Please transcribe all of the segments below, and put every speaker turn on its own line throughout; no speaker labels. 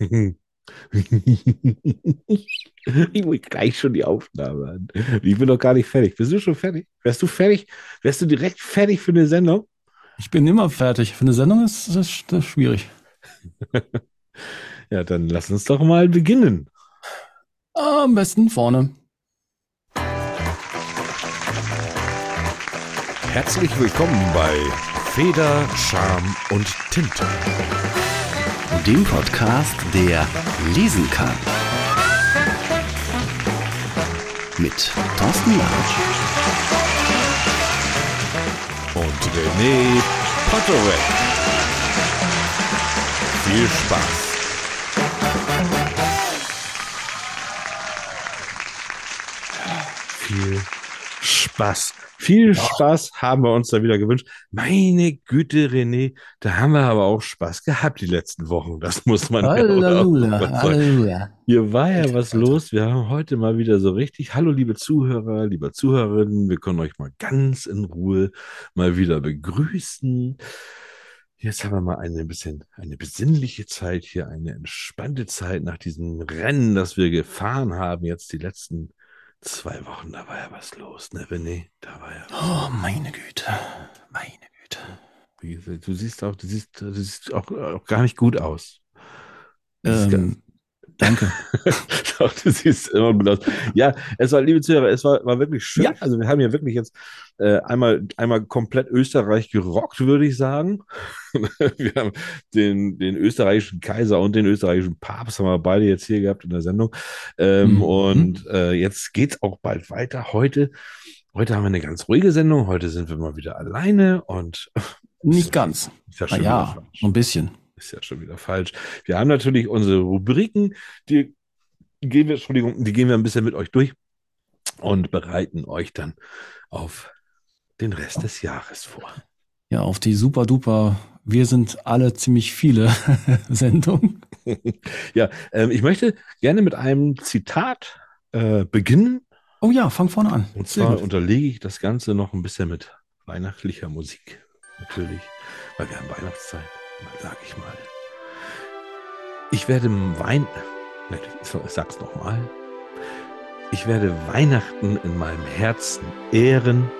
ich muss gleich schon die Aufnahme an. Ich bin noch gar nicht fertig. Bist du schon fertig? Wärst du fertig? Wärst du direkt fertig für eine Sendung?
Ich bin immer fertig. Für eine Sendung ist das, das schwierig.
ja, dann lass uns doch mal beginnen.
Am besten vorne.
Herzlich willkommen bei Feder, Charme und Tinte.
Dem Podcast, der lesen kann. Mit Thorsten Larsch
Und René Potterweg. Viel Spaß.
Viel Spaß. Viel Spaß haben wir uns da wieder gewünscht. Meine Güte, René, da haben wir aber auch Spaß gehabt die letzten Wochen. Das muss man
Halleluja,
ja.
Halleluja.
Hier war ja was los. Wir haben heute mal wieder so richtig. Hallo, liebe Zuhörer, liebe Zuhörerinnen. Wir können euch mal ganz in Ruhe mal wieder begrüßen. Jetzt haben wir mal eine bisschen, eine besinnliche Zeit hier, eine entspannte Zeit nach diesem Rennen, das wir gefahren haben. Jetzt die letzten zwei Wochen, da war ja was los, ne, René? Da war ja.
Oh, meine Güte. Meine Güte.
Wie gesagt, Du siehst auch, du siehst, du siehst auch, auch gar nicht gut aus.
Ähm, danke.
Du siehst immer gut aus. Ja, es war, liebe Zuhörer, es war, war wirklich schön.
Ja.
Also wir haben hier wirklich jetzt äh, einmal, einmal komplett Österreich gerockt, würde ich sagen. wir haben den, den österreichischen Kaiser und den österreichischen Papst haben wir beide jetzt hier gehabt in der Sendung. Ähm,
Mhm.
Und äh, jetzt geht's auch bald weiter. Heute, heute haben wir eine ganz ruhige Sendung. Heute sind wir mal wieder alleine und
Nicht ganz.
ist ja falsch
so ein bisschen.
Ist ja schon wieder falsch. Wir haben natürlich unsere Rubriken, die gehen wir, Entschuldigung, die gehen wir ein bisschen mit euch durch und bereiten euch dann auf den Rest des Jahres vor.
Ja, auf die super duper. Wir sind alle ziemlich viele Sendungen.
Ja, ähm, ich möchte gerne mit einem Zitat äh, beginnen.
Oh ja, fang vorne an.
Und
Sehr
zwar
gut.
unterlege ich das Ganze noch ein bisschen mit weihnachtlicher Musik. Natürlich, weil wir haben Weihnachtszeit, sage ich mal. Ich werde Wein... Ich sag's nochmal. Ich werde Weihnachten in meinem Herzen ehren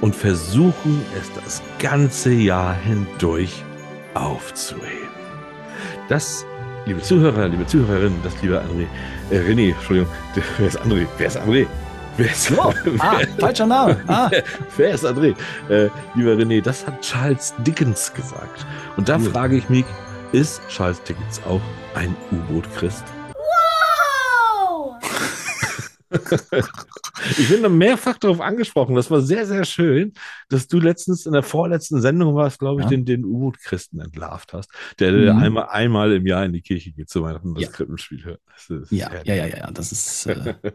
und versuchen, es das ganze Jahr hindurch aufzuheben. Das, liebe Zuhörer, liebe Zuhörerinnen, das liebe André, äh, René, Entschuldigung, wer ist André? Wer ist André? Wer ist,
Oh, ah, falscher Name. Ah,
wer, wer ist André? Äh, lieber René, das hat Charles Dickens gesagt. Und da
Cool.
frage ich mich, ist Charles Dickens auch ein U-Boot-Christ? Ich bin da mehrfach darauf angesprochen. Das war sehr, sehr schön, dass du letztens in der vorletzten Sendung warst, glaube ich,
Ja.
den, den U-Boot-Christen entlarvt hast, der
Mhm.
einmal, einmal im Jahr in die Kirche geht zu Weihnachten und das
Ja.
Krippenspiel hört. Das ist
ja, ja, ja, ja, ja. Das ist. Äh,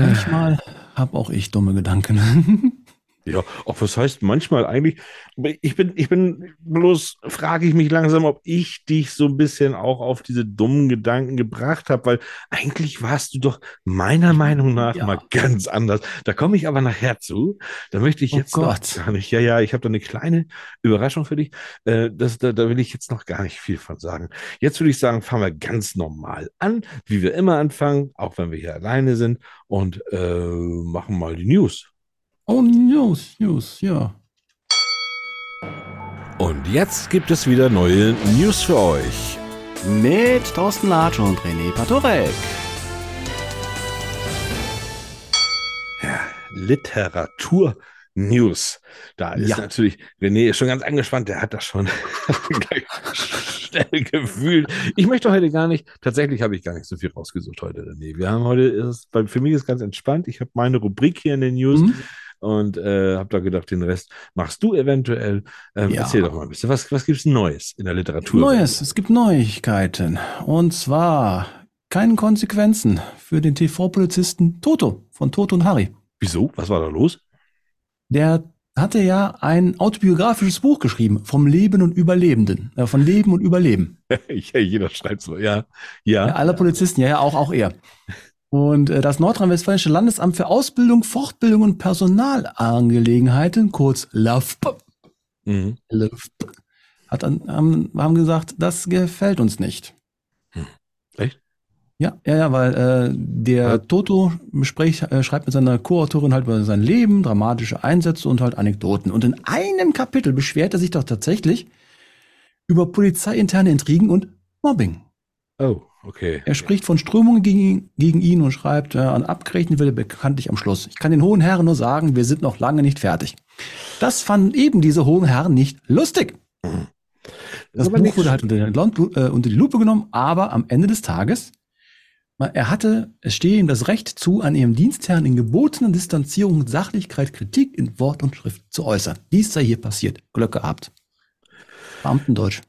manchmal habe auch ich dumme Gedanken.
Ja, auch was heißt manchmal eigentlich, ich bin, ich bin, bloß frage ich mich langsam, ob ich dich so ein bisschen auch auf diese dummen Gedanken gebracht habe, weil eigentlich warst du doch meiner Meinung nach
Ja.
mal ganz anders. Da komme ich aber nachher zu. Da möchte ich
Oh
jetzt noch
Gott.
gar nicht, ja, ja, ich habe da eine kleine Überraschung für dich. Äh, das, da, da will ich jetzt noch gar nicht viel von sagen. Jetzt würde ich sagen, fangen wir ganz normal an, wie wir immer anfangen, auch wenn wir hier alleine sind und äh, machen mal die News.
Oh, News, News, ja.
Und jetzt gibt es wieder neue News für euch.
mit Thorsten Latsch und René Patorek.
Literatur News. Da ist
Ja.
natürlich, René ist schon ganz angespannt, der hat das schon schnell gefühlt. Ich möchte heute gar nicht, tatsächlich habe ich gar nicht so viel rausgesucht heute, René. Wir haben heute, ist, bei- für mich ist ganz entspannt. Ich habe meine Rubrik hier in den News
Mhm.
Und äh, habe da gedacht, den Rest machst du eventuell. Ähm,
Ja.
Erzähl doch mal ein bisschen, was, was gibt es Neues in der Literatur?
Neues, es gibt Neuigkeiten. Und zwar keine Konsequenzen für den TV-Polizisten Toto von Toto und Harry.
Wieso? Was war da los?
Der hatte ja ein autobiografisches Buch geschrieben vom Leben und Überlebenden. Äh, von Leben und Überleben.
ja, jeder schreibt so, ja. Ja.
Ja, alle Polizisten, ja, ja, auch, auch er. Und äh, das Nordrhein-Westfälische Landesamt für Ausbildung, Fortbildung und Personalangelegenheiten, kurz LAFP,
Mhm.
LAFP hat dann, haben, haben gesagt, das gefällt uns nicht.
Echt?
Ja, ja, ja, weil äh, der
Ja.
Toto spricht, äh, schreibt mit seiner Co-Autorin halt über sein Leben, dramatische Einsätze und halt Anekdoten. Und in einem Kapitel beschwert er sich doch tatsächlich über polizeiinterne Intrigen und Mobbing.
Oh, okay.
Er spricht von Strömungen gegen, gegen ihn und schreibt, äh, an abgerechnet wird er bekanntlich am Schluss. Ich kann den hohen Herren nur sagen, wir sind noch lange nicht fertig. Das fanden eben diese hohen Herren nicht lustig. Das
aber
Buch wurde halt unter die, äh, unter die Lupe genommen, aber am Ende des Tages, er hatte, es stehe ihm das Recht zu, an ihrem Dienstherrn in gebotener Distanzierung und Sachlichkeit Kritik in Wort und Schrift zu äußern. Dies sei hier passiert. Glück gehabt. Beamtendeutsch.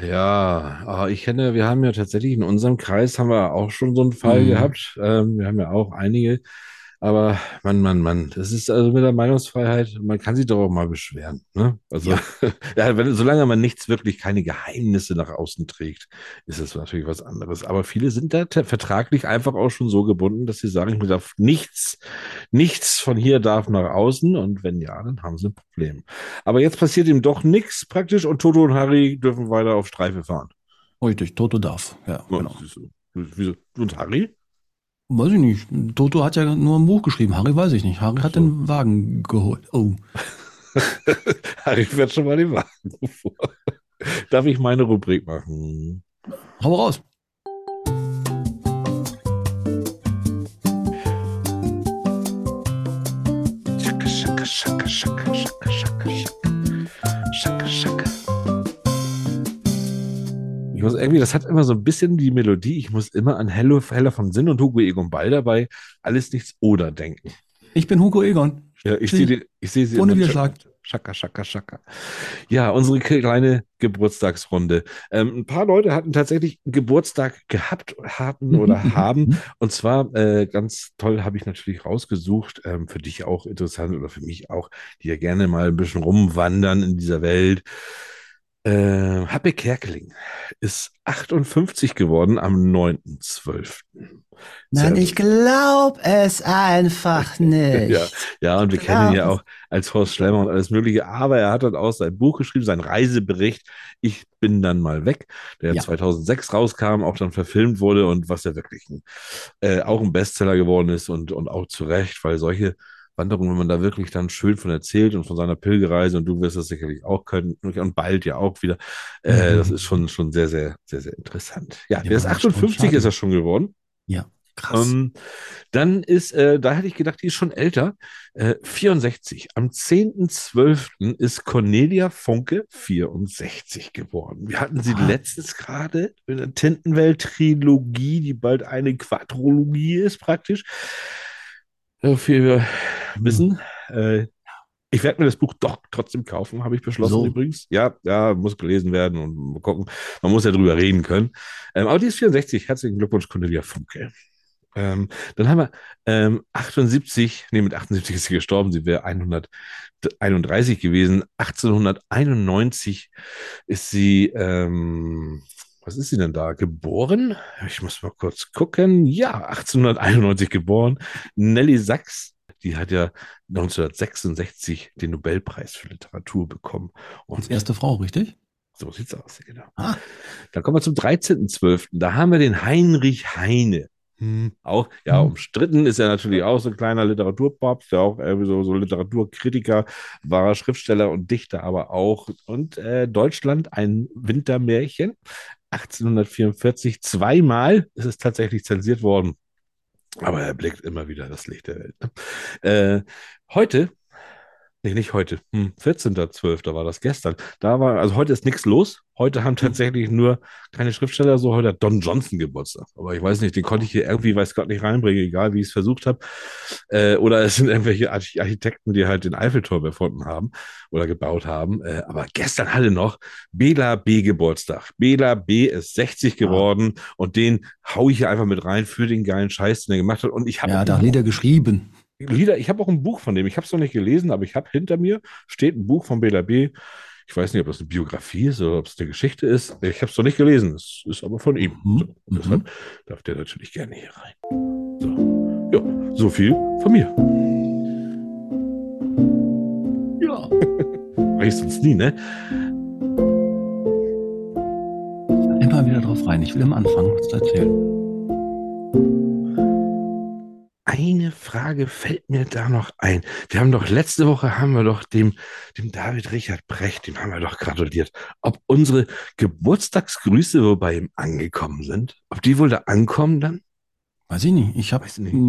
Ja, ah, ich kenne, wir haben ja tatsächlich in unserem Kreis haben wir auch schon so einen Fall
Mhm.
gehabt. Ähm, wir haben ja auch einige. Aber Mann, Mann, Mann, das ist also mit der Meinungsfreiheit, man kann sich doch auch mal beschweren. Ne? Also,
Ja.
ja, wenn, solange man nichts wirklich, keine Geheimnisse nach außen trägt, ist es natürlich was anderes. Aber viele sind da vertraglich einfach auch schon so gebunden, dass sie sagen, ich darf nichts, nichts von hier darf nach außen. Und wenn ja, dann haben sie ein Problem. Aber jetzt passiert ihm doch nichts praktisch und Toto und Harry dürfen weiter auf Streife fahren.
Richtig, Toto darf. Ja,
Ja,
genau.
Wieso? Und Harry?
Weiß ich nicht. Toto hat ja nur ein Buch geschrieben. Harry weiß ich nicht. Harry hat
So.
den Wagen geholt. Oh.
Harry fährt schon mal den Wagen vor. Darf ich meine Rubrik machen?
Hau raus.
Schacke, schacke, schacke, schacke, irgendwie, das hat immer so ein bisschen die Melodie. Ich muss immer an Hello, Heller von Sinn und Hugo Egon Ball dabei. Alles nichts oder denken.
Ich bin Hugo Egon.
Ja, ich sehe ich sehe sie
Ohne Widerschlag.
Schaka, schaka, schaka. Ja, unsere kleine Geburtstagsrunde. Ähm, ein paar Leute hatten tatsächlich Geburtstag gehabt, hatten
Mhm,
oder
mhm,
haben.
mhm.
Und zwar äh, ganz toll habe ich natürlich rausgesucht, ähm, für dich auch interessant oder für mich auch, die ja gerne mal ein bisschen rumwandern in dieser Welt. Äh, Happe Kerkeling ist 58 geworden am 9.12.
Nein, ich glaub es einfach nicht.
Ja, ja, und wir kennen ihn ja auch als Horst Schlemmer und alles Mögliche. Aber er hat dann auch sein Buch geschrieben, sein Reisebericht. Ich bin dann mal weg, der
Ja.
2006 rauskam, auch dann verfilmt wurde und was ja wirklich ein, äh, auch ein Bestseller geworden ist und, und auch zu Recht, weil solche Wanderungen, wenn man da wirklich dann schön von erzählt und von seiner Pilgerreise und du wirst das sicherlich auch können und bald ja auch wieder, äh,
Mhm.
das ist schon, schon sehr, sehr, sehr, sehr interessant. Ja,
Ja,
der ist
aber
58
spontan.
ist er schon geworden.
Ja, krass.
Ähm, dann ist, äh, da hätte ich gedacht, die ist schon älter. Äh, 64. Am 10.12. ist Cornelia Funke 64 geworden. Wir hatten sie
Ah.
letztens gerade in der Tintenwelt-Trilogie, die bald eine Quadrologie ist, praktisch. So viel wir wissen. Äh, ich werde mir das Buch doch trotzdem kaufen, habe ich beschlossen
So.
übrigens. Ja, ja, muss gelesen werden und mal gucken. Man muss ja drüber reden können. Ähm, aber die ist 64. Herzlichen Glückwunsch, Cornelia Funke. Ähm, dann haben wir ähm, 78, nee, mit 78 ist sie gestorben, sie wäre 131 gewesen. 1891 ist sie, ähm, was ist sie denn da? Geboren? Ich muss mal kurz gucken. Ja, 1891 geboren. Nelly Sachs, die hat ja 1966 den Nobelpreis für Literatur bekommen.
Als
Und
erste Frau, richtig?
so sieht's aus, genau.
Ah.
Dann kommen wir zum 13.12. Da haben wir den Heinrich Heine. Hm, auch, ja,
Hm.
umstritten ist er natürlich auch so ein kleiner Literaturpapst, der auch irgendwie so, so Literaturkritiker, wahrer Schriftsteller und Dichter, aber auch. Und äh, Deutschland, ein Wintermärchen. 1844, zweimal ist es tatsächlich zensiert worden. Aber er blickt immer wieder das Licht der Welt. Ne? Äh, heute, nee, nicht heute, hm, 14.12. war das gestern. Da war, also heute ist nichts los. Heute haben tatsächlich nur keine Schriftsteller so. Heute hat Don Johnson Geburtstag. Aber ich weiß nicht, den konnte ich hier irgendwie, weiß Gott, nicht reinbringen, egal wie ich es versucht habe. Äh, oder es sind irgendwelche Arch- Architekten, die halt den Eiffelturm erfunden haben oder gebaut haben. Äh, aber gestern hatte noch Bela B. Geburtstag. Bela B. ist 60 geworden und den hau ich hier einfach mit rein für den geilen Scheiß, den er gemacht hat. Und ich habe
Ja, da hat Lieder geschrieben.
Lieder, ich habe auch ein Buch von dem. Ich habe es noch nicht gelesen, aber ich habe hinter mir steht ein Buch von Bela B. Ich weiß nicht, ob das eine Biografie ist oder ob es eine Geschichte ist. Ich habe es noch nicht gelesen. Es ist aber von ihm.
Mhm.
So, und deshalb darf der natürlich gerne hier rein. So, ja, so viel von mir.
Ja.
Mach ich sonst nie, ne?
mal wieder drauf rein. Ich will am Anfang was erzählen.
Eine Frage fällt mir da noch ein. Wir haben doch letzte Woche haben wir doch dem, dem David Richard Brecht, dem haben wir doch gratuliert, ob unsere Geburtstagsgrüße wohl bei ihm angekommen sind. Ob die wohl da ankommen dann?
Weiß ich nicht. Ich habe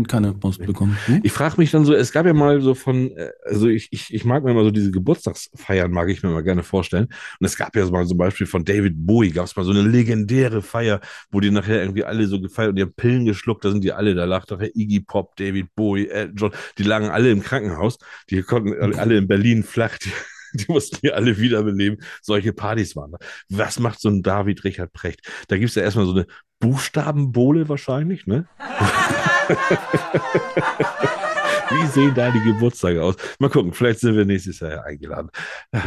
keine Post bekommen. Du?
Ich frage mich dann so, es gab ja mal so von, äh, also ich, ich, ich mag mir mal so diese Geburtstagsfeiern, mag ich mir mal gerne vorstellen. Und es gab ja so mal zum Beispiel von David Bowie, gab es mal so eine legendäre Feier, wo die nachher irgendwie alle so gefeiert und die haben Pillen geschluckt, da sind die alle, da lag nachher Iggy Pop, David Bowie, Elton John, die lagen alle im Krankenhaus, die konnten alle- alle in Berlin flach, die, die mussten die alle wiederbeleben. Solche Partys waren da. Was macht so ein David Richard Precht? Da gibt es ja erstmal so eine Buchstabenbowle wahrscheinlich, ne? Wie sehen da die Geburtstage aus? Mal gucken, vielleicht sind wir nächstes Jahr ja eingeladen.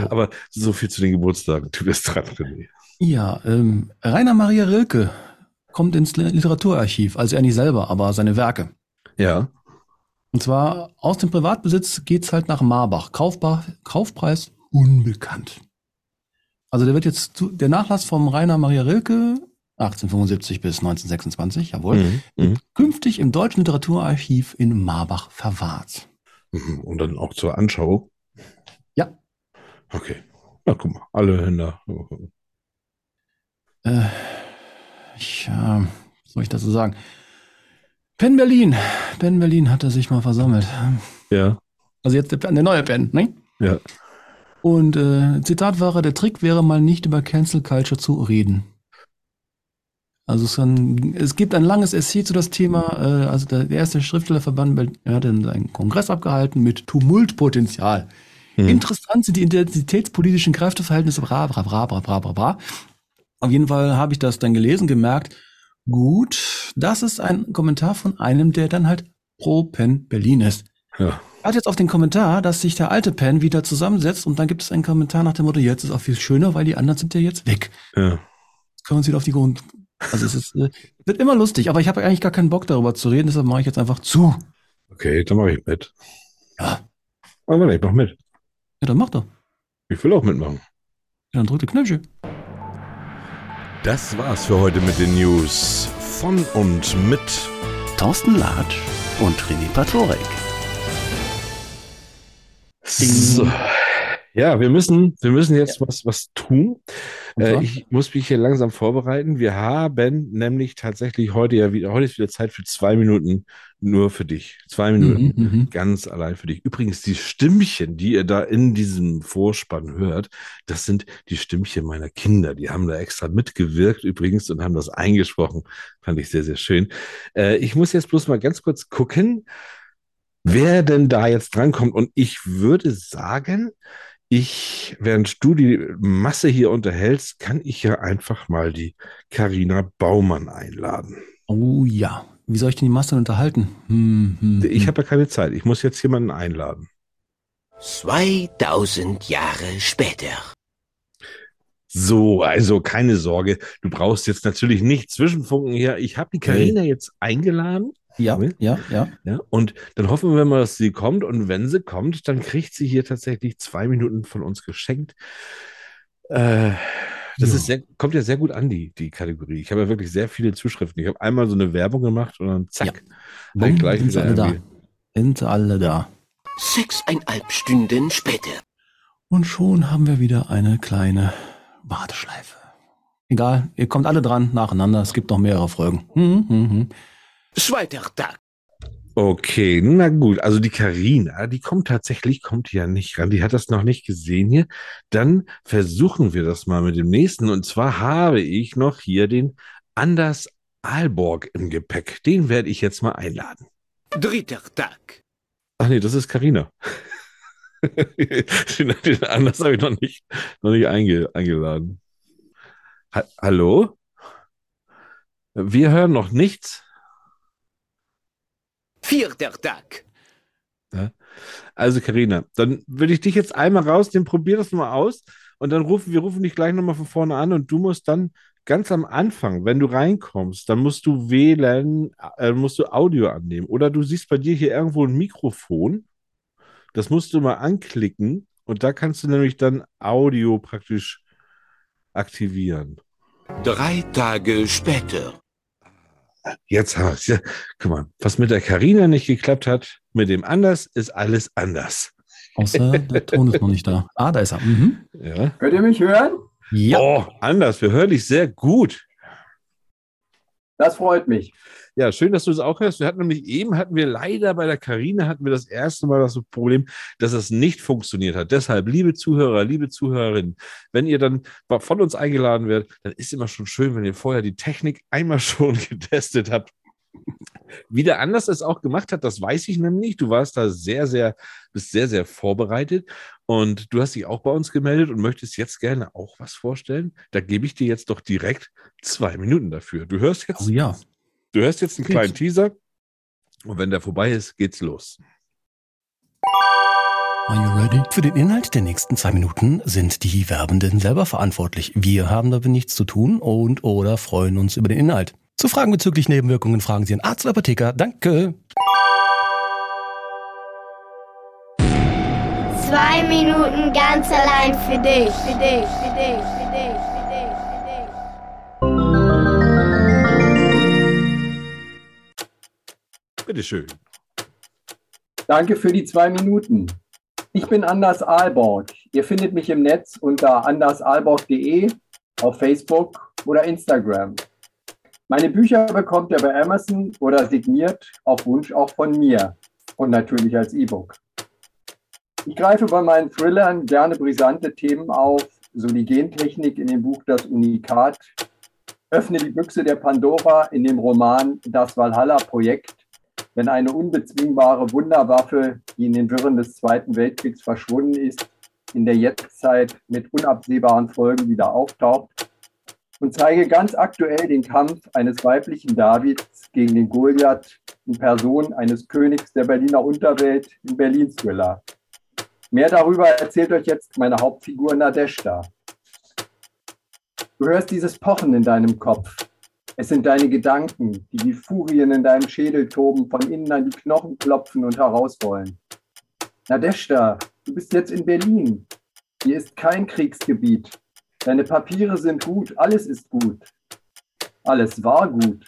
Aber so viel zu den Geburtstagen. Du bist dran, René.
Ja, ähm, Rainer Maria Rilke kommt ins Li- Literaturarchiv, also er nicht selber, aber seine Werke.
Ja.
Und zwar aus dem Privatbesitz geht's halt nach Marbach. Kaufbar, Kaufpreis unbekannt. Also der wird jetzt zu, der Nachlass vom Rainer Maria Rilke 1875 bis 1926, jawohl,
Mhm. Mhm.
künftig im Deutschen Literaturarchiv in Marbach verwahrt.
Mhm. Und dann auch zur Anschauung.
Ja.
Okay. Na, guck mal, alle Hände.
Äh, ich, äh, was soll ich dazu sagen? Penn Berlin. Penn Berlin hat er sich mal versammelt.
Ja.
Also jetzt der, der neue Penn, ne?
Ja.
Und äh, Zitat war, der Trick wäre mal nicht über Cancel Culture zu reden. Also es, kann, es gibt ein langes Essay zu das Thema. Äh, also der, der erste Schriftstellerverband Berlin hat dann einen Kongress abgehalten mit Tumultpotenzial.
Hm.
Interessant sind die identitätspolitischen Kräfteverhältnisse. Bra, bra, bra, bra, bra, bra, bra. Auf jeden Fall habe ich das dann gelesen, gemerkt. Gut, das ist ein Kommentar von einem, der dann halt pro Penn Berlin ist.
Ja.
Warte jetzt auf den Kommentar, dass sich der alte Pen wieder zusammensetzt und dann gibt es einen Kommentar nach dem Motto, jetzt ist auch viel schöner, weil die anderen sind ja jetzt weg.
Ja.
Jetzt können wir uns wieder auf die Grund. Also es ist, äh, wird immer lustig, aber ich habe eigentlich gar keinen Bock darüber zu reden, deshalb mache ich jetzt einfach zu.
Okay, dann mache ich mit.
Ja,
Aber ich mach mit.
ja dann mach doch.
Ich will auch mitmachen.
Ja, dann drück die Knöpfchen.
Das war's für heute mit den News von und mit
Thorsten Latsch und René Patorek.
So. Ja, wir müssen, wir müssen jetzt was, was tun. Äh, ich muss mich hier langsam vorbereiten. Wir haben nämlich tatsächlich heute ja wieder, heute ist wieder Zeit für zwei Minuten nur für dich. Zwei Minuten
Mhm, mhm.
ganz allein für dich. Übrigens, die Stimmchen, die ihr da in diesem Vorspann hört, das sind die Stimmchen meiner Kinder. Die haben da extra mitgewirkt übrigens und haben das eingesprochen. Fand ich sehr, sehr schön. Äh, ich muss jetzt bloß mal ganz kurz gucken, wer denn da jetzt drankommt. Und ich würde sagen, ich, während du die Masse hier unterhältst, kann ich ja einfach mal die Karina Baumann einladen.
Oh ja. Wie soll ich denn die Masse unterhalten? Hm, hm,
Ich
hm.
habe ja keine Zeit. Ich muss jetzt jemanden einladen.
2000 Jahre später.
So, also keine Sorge. Du brauchst jetzt natürlich nicht zwischenfunken hier. Ich habe die Karina jetzt eingeladen.
Ja, ja, ja.
Ja, und dann hoffen wir mal, dass sie kommt. Und wenn sie kommt, dann kriegt sie hier tatsächlich zwei Minuten von uns geschenkt. Äh, das
Ja.
ist sehr, kommt ja sehr gut an, die, die Kategorie. Ich habe ja wirklich sehr viele Zuschriften. Ich habe einmal so eine Werbung gemacht und dann zack,
Bumm,
halt gleich
sind alle da. Sind alle da.
Sechseinhalb Stunden später.
Und schon haben wir wieder eine kleine Warteschleife. Egal, ihr kommt alle dran nacheinander. Es gibt noch mehrere Folgen. Hm, hm, hm.
Zweiter Tag.
Okay, na gut. Also die Karina, die kommt tatsächlich, kommt ja nicht ran. Die hat das noch nicht gesehen hier. Dann versuchen wir das mal mit dem nächsten. Und zwar habe ich noch hier den Anders Aalborg im Gepäck. Den werde ich jetzt mal einladen.
Dritter Tag.
Ach nee, das ist Karina. den, den Anders habe ich noch nicht, noch nicht einge, eingeladen. Ha Hallo? Wir hören noch nichts.
Vierter Tag.
Also Karina, dann würde ich dich jetzt einmal rausnehmen, probier das mal aus und dann rufen wir rufen dich gleich nochmal von vorne an und du musst dann ganz am Anfang, wenn du reinkommst, dann musst du wählen, äh, musst du Audio annehmen oder du siehst bei dir hier irgendwo ein Mikrofon, das musst du mal anklicken und da kannst du nämlich dann Audio praktisch aktivieren.
Drei Tage später.
Jetzt haben wir's. Ja, guck mal, was mit der Karina nicht geklappt hat, mit dem anders ist alles anders.
Außer der Ton ist noch nicht da. Ah, da ist er. Mhm.
Ja.
Könnt ihr mich hören?
Ja.
Oh, anders. Wir hören dich sehr gut.
Das freut mich.
Ja, schön, dass du es auch hörst. Wir hatten nämlich eben hatten wir leider bei der Karina hatten wir das erste Mal das Problem, dass es nicht funktioniert hat. Deshalb, liebe Zuhörer, liebe Zuhörerinnen, wenn ihr dann von uns eingeladen werdet, dann ist immer schon schön, wenn ihr vorher die Technik einmal schon getestet habt. Wie der anders es auch gemacht hat, das weiß ich nämlich nicht. Du warst da sehr, sehr, bist sehr, sehr vorbereitet und du hast dich auch bei uns gemeldet und möchtest jetzt gerne auch was vorstellen. Da gebe ich dir jetzt doch direkt zwei Minuten dafür. Du hörst jetzt
Oh ja.
Du hörst jetzt einen kleinen Teaser und wenn der vorbei ist, geht's los.
Are you ready?
Für den Inhalt der nächsten zwei Minuten sind die Werbenden selber verantwortlich. Wir haben damit nichts zu tun und oder freuen uns über den Inhalt. Zu Fragen bezüglich Nebenwirkungen fragen Sie einen Arzt oder Apotheker. Danke.
Zwei Minuten ganz allein für dich. Für dich, für dich, für dich, für dich, für dich.
Bitteschön.
Danke für die zwei Minuten. Ich bin Anders Aalborg. Ihr findet mich im Netz unter andersaalborg.de, auf Facebook oder Instagram. Meine Bücher bekommt ihr bei Amazon oder signiert auf Wunsch auch von mir und natürlich als E-Book. Ich greife bei meinen Thrillern gerne brisante Themen auf, so die Gentechnik in dem Buch Das Unikat, öffne die Büchse der Pandora in dem Roman Das Valhalla-Projekt wenn eine unbezwingbare Wunderwaffe, die in den Wirren des Zweiten Weltkriegs verschwunden ist, in der Jetztzeit mit unabsehbaren Folgen wieder auftaucht und zeige ganz aktuell den Kampf eines weiblichen Davids gegen den Goliath in Person eines Königs der Berliner Unterwelt im Berlin-Thriller. Mehr darüber erzählt euch jetzt meine Hauptfigur Nadeshda. Du hörst dieses Pochen in deinem Kopf, es sind deine Gedanken, die wie Furien in deinem Schädel toben, von innen an die Knochen klopfen und herauswollen. Nadeshda, du bist jetzt in Berlin. Hier ist kein Kriegsgebiet. Deine Papiere sind gut, alles ist gut. Alles war gut.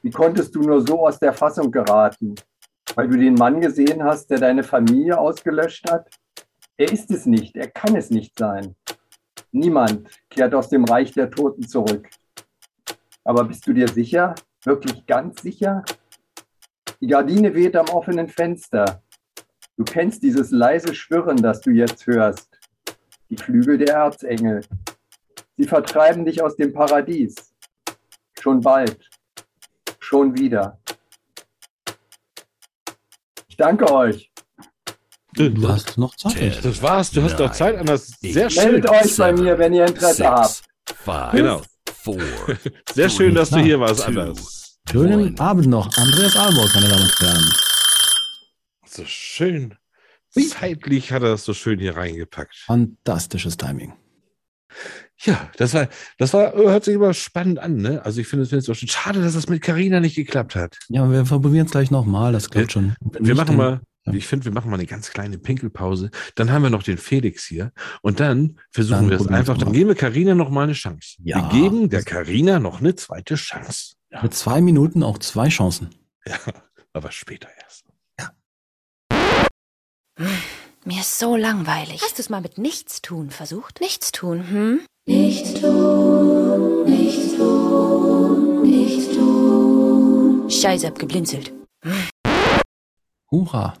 Wie konntest du nur so aus der Fassung geraten? Weil du den Mann gesehen hast, der deine Familie ausgelöscht hat? Er ist es nicht, er kann es nicht sein. Niemand kehrt aus dem Reich der Toten zurück. Aber bist du dir sicher? Wirklich ganz sicher? Die Gardine weht am offenen Fenster. Du kennst dieses leise Schwirren, das du jetzt hörst. Die Flügel der Erzengel. Sie vertreiben dich aus dem Paradies. Schon bald. Schon wieder. Ich danke euch.
Du hast noch Zeit.
Das war's. Du hast doch Zeit, anders. Sehr schön.
Meldet euch bei mir, wenn ihr Interesse habt.
five,
Genau.
four,
Sehr schön, dass du hier warst, anders.
Schönen Abend noch. Andreas Aalborg, meine Damen und Herren.
So schön. Zeitlich hat er das so schön hier reingepackt.
Fantastisches Timing.
Ja, das war, das war, hört sich immer spannend an, ne? Also ich finde es schön. Schade, dass das mit Carina nicht geklappt hat.
Ja, wir probieren es gleich nochmal. Das klappt schon.
Wir machen mal, ich finde, wir machen mal eine ganz kleine Pinkelpause. Dann haben wir noch den Felix hier. Und dann versuchen
Dann
wir es einfach. Dann geben wir Carina noch mal eine Chance.
Ja.
wir geben der Carina noch eine zweite Chance. Ja,
Mit zwei Minuten auch zwei Chancen.
ja, aber später erst.
Mir ist so langweilig. Hast du es mal mit Nichtstun versucht? Nichtstun, hm? Nichtstun, Nichtstun, Nichtstun. Scheiße, hab geblinzelt.
Hurra.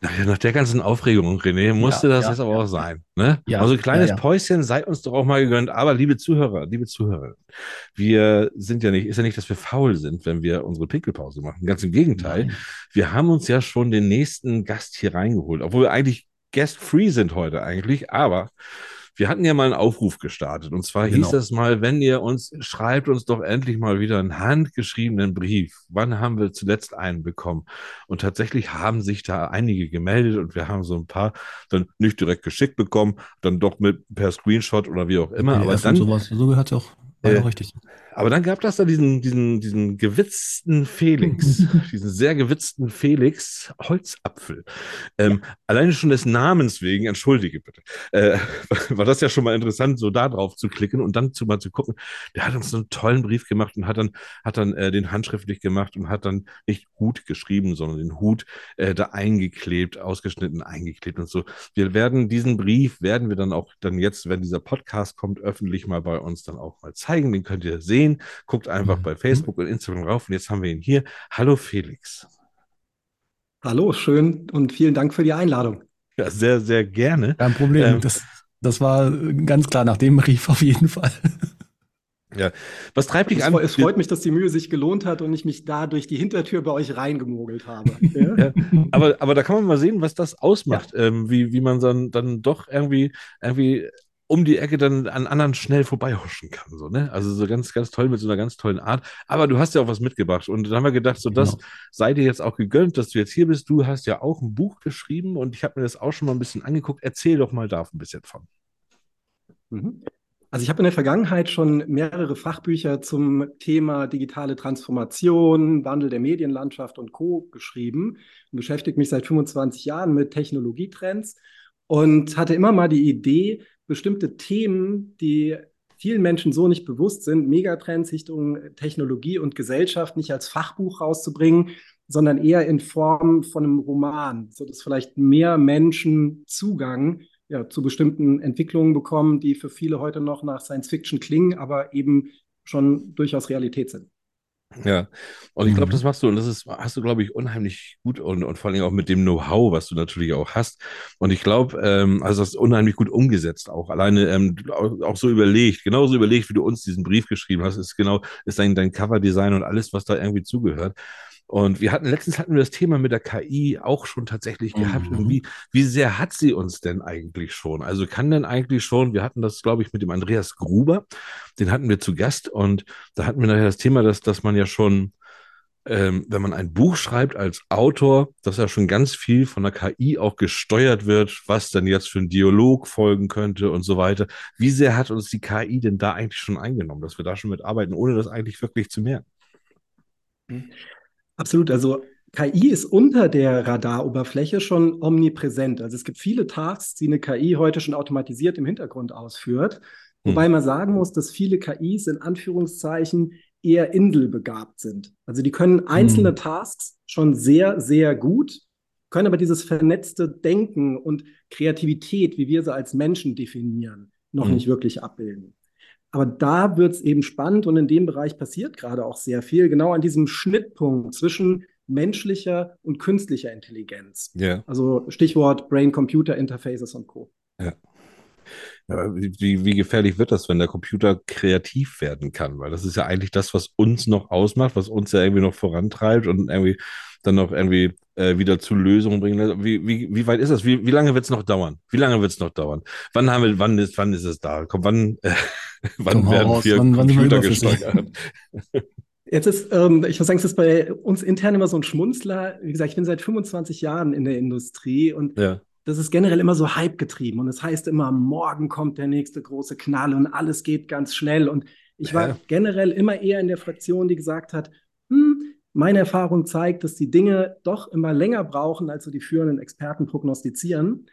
Nach, nach der ganzen Aufregung, René, musste
Ja,
das
ja,
jetzt aber
ja.
auch sein. Ne?
Ja,
also ein kleines. Päuschen sei uns doch auch mal gegönnt. Aber liebe Zuhörer, liebe Zuhörer, wir sind ja nicht, ist ja nicht, dass wir faul sind, wenn wir unsere Pinkelpause machen. Ganz im Gegenteil.
Nein.
Wir haben uns ja schon den nächsten Gast hier reingeholt, obwohl wir eigentlich guest-free sind heute eigentlich, aber wir hatten ja mal einen Aufruf gestartet und zwar
Genau.
hieß es mal, wenn ihr uns schreibt uns doch endlich mal wieder einen handgeschriebenen Brief. Wann haben wir zuletzt einen bekommen? Und tatsächlich haben sich da einige gemeldet und wir haben so ein paar dann nicht direkt geschickt bekommen, dann doch mit per Screenshot oder wie auch immer, aber
PDF
dann
sowas. So gehört auch.
Äh,
richtig.
Aber dann gab das da diesen, diesen, diesen gewitzten Felix, diesen sehr gewitzten Felix Holzapfel. Ähm, Alleine schon des Namens wegen, entschuldige bitte, äh, war das ja schon mal interessant, so da drauf zu klicken und dann zu mal zu gucken. Der hat uns einen tollen Brief gemacht und hat dann, hat dann äh, den handschriftlich gemacht und hat dann nicht Hut geschrieben, sondern den Hut äh, da eingeklebt, ausgeschnitten, eingeklebt und so. Wir werden diesen Brief, werden wir dann auch dann jetzt, wenn dieser Podcast kommt, öffentlich mal bei uns dann auch mal zeigen. Den könnt ihr sehen. Guckt einfach mhm. bei Facebook und Instagram rauf und jetzt haben wir ihn hier. Hallo Felix.
Hallo, schön und vielen Dank für die Einladung.
Ja, sehr, sehr gerne.
Kein Problem. Ähm, das, das war ganz klar nach dem Brief auf jeden Fall.
Ja. Was treibt dich an?
Es freut mich, dass die Mühe sich gelohnt hat und ich mich da durch die Hintertür bei euch reingemogelt habe. Ja?
ja. Aber, aber da kann man mal sehen, was das ausmacht, ja. ähm, wie, wie man dann, dann doch irgendwie, irgendwie um die Ecke dann an anderen schnell vorbeihuschen kann. So, ne? Also so ganz, ganz toll mit so einer ganz tollen Art. Aber du hast ja auch was mitgebracht. Und dann haben wir gedacht, so das genau. sei dir jetzt auch gegönnt, dass du jetzt hier bist. Du hast ja auch ein Buch geschrieben und ich habe mir das auch schon mal ein bisschen angeguckt. Erzähl doch mal da ein bisschen von.
Mhm. Also ich habe in der Vergangenheit schon mehrere Fachbücher zum Thema digitale Transformation, Wandel der Medienlandschaft und Co. geschrieben und beschäftige mich seit 25 Jahren mit Technologietrends und hatte immer mal die Idee, bestimmte Themen, die vielen Menschen so nicht bewusst sind, Megatrends Richtung Technologie und Gesellschaft nicht als Fachbuch rauszubringen, sondern eher in Form von einem Roman, sodass vielleicht mehr Menschen Zugang ja, zu bestimmten Entwicklungen bekommen, die für viele heute noch nach Science Fiction klingen, aber eben schon durchaus Realität sind.
Ja, und ich glaube, mhm. das machst du, und das ist, hast du, glaube ich, unheimlich gut und, und vor allem auch mit dem Know-how, was du natürlich auch hast. Und ich glaube, ähm, also das ist unheimlich gut umgesetzt auch. Alleine ähm, auch, auch, so überlegt, genauso überlegt, wie du uns diesen Brief geschrieben hast, ist genau, ist dein, dein Cover-Design und alles, was da irgendwie zugehört. Und wir hatten letztens hatten wir das Thema mit der KI auch schon tatsächlich gehabt. Mhm. Wie, wie sehr hat sie uns denn eigentlich schon? Also kann denn eigentlich schon, wir hatten das, glaube ich, mit dem Andreas Gruber, den hatten wir zu Gast und da hatten wir nachher das Thema, dass, dass man ja schon, ähm, wenn man ein Buch schreibt als Autor, dass ja schon ganz viel von der KI auch gesteuert wird, was dann jetzt für ein Dialog folgen könnte und so weiter. Wie sehr hat uns die KI denn da eigentlich schon eingenommen, dass wir da schon mitarbeiten, ohne das eigentlich wirklich zu merken?
Mhm. Absolut. Also KI ist unter der Radaroberfläche schon omnipräsent. Also es gibt viele Tasks, die eine KI heute schon automatisiert im Hintergrund ausführt. Wobei hm. man sagen muss, dass viele KIs in Anführungszeichen eher inselbegabt sind. Also die können einzelne hm. Tasks schon sehr, sehr gut, können aber dieses vernetzte Denken und Kreativität, wie wir sie als Menschen definieren, noch hm. nicht wirklich abbilden. Aber da wird es eben spannend und in dem Bereich passiert gerade auch sehr viel, genau an diesem Schnittpunkt zwischen menschlicher und künstlicher Intelligenz.
Yeah.
Also Stichwort Brain-Computer-Interfaces und Co.
Ja. Ja, wie, wie gefährlich wird das, wenn der Computer kreativ werden kann? Weil das ist ja eigentlich das, was uns noch ausmacht, was uns ja irgendwie noch vorantreibt und irgendwie dann noch irgendwie äh, wieder zu Lösungen bringen. Wie, wie, wie weit ist das? Wie, wie lange wird es noch dauern? Wie lange wird es noch dauern? Wann haben wir, wann ist, wann ist es da? Komm, wann, äh, wann Komm werden wir wann, Computer gesteuert?
Jetzt ist, ähm, ich muss sagen, es ist bei uns intern immer so ein Schmunzler. Wie gesagt, ich bin seit 25 Jahren in der Industrie und ja. das ist generell immer so Hype getrieben. Und es das heißt immer, morgen kommt der nächste große Knall und alles geht ganz schnell. Und ich war ja. generell immer eher in der Fraktion, die gesagt hat, hm, meine Erfahrung zeigt, dass die Dinge doch immer länger brauchen, als so die führenden Experten prognostizieren.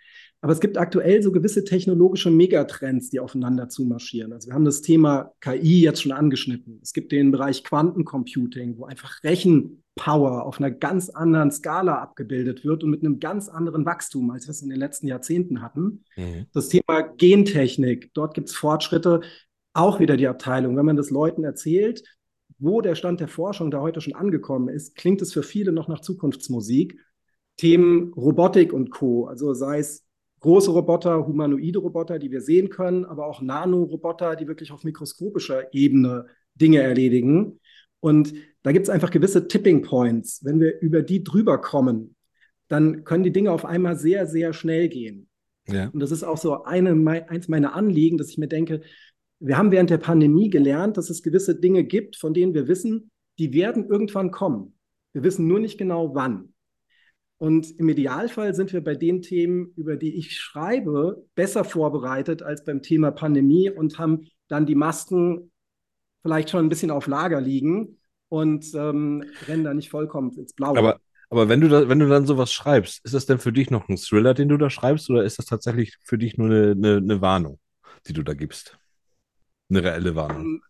Aber es gibt aktuell so gewisse technologische Megatrends, die aufeinander zumarschieren. Also wir haben das Thema KI jetzt schon angeschnitten. Es gibt den Bereich Quantencomputing, wo einfach Rechenpower auf einer ganz anderen Skala abgebildet wird und mit einem ganz anderen Wachstum, als wir es in den letzten Jahrzehnten hatten. Mhm. Das Thema Gentechnik, dort gibt es Fortschritte. Auch wieder die Abteilung, wenn man das Leuten erzählt, wo der Stand der Forschung da heute schon angekommen ist, klingt es für viele noch nach Zukunftsmusik. Themen Robotik und Co., also sei es große Roboter, humanoide Roboter, die wir sehen können, aber auch Nanoroboter, die wirklich auf mikroskopischer Ebene Dinge erledigen. Und da gibt es einfach gewisse Tipping Points. Wenn wir über die drüber kommen, dann können die Dinge auf einmal sehr, sehr schnell gehen. Ja. Und das ist auch so eine, eins meiner Anliegen, dass ich mir denke, wir haben während der Pandemie gelernt, dass es gewisse Dinge gibt, von denen wir wissen, die werden irgendwann kommen. Wir wissen nur nicht genau wann. Und im Idealfall sind wir bei den Themen, über die ich schreibe, besser vorbereitet als beim Thema Pandemie und haben dann die Masken vielleicht schon ein bisschen auf Lager liegen und ähm, rennen da nicht vollkommen ins Blaue.
Aber, aber wenn, du da, wenn du dann sowas schreibst, ist das denn für dich noch ein Thriller, den du da schreibst, oder ist das tatsächlich für dich nur eine, eine, eine Warnung, die du da gibst? Eine reelle Warnung? Ähm,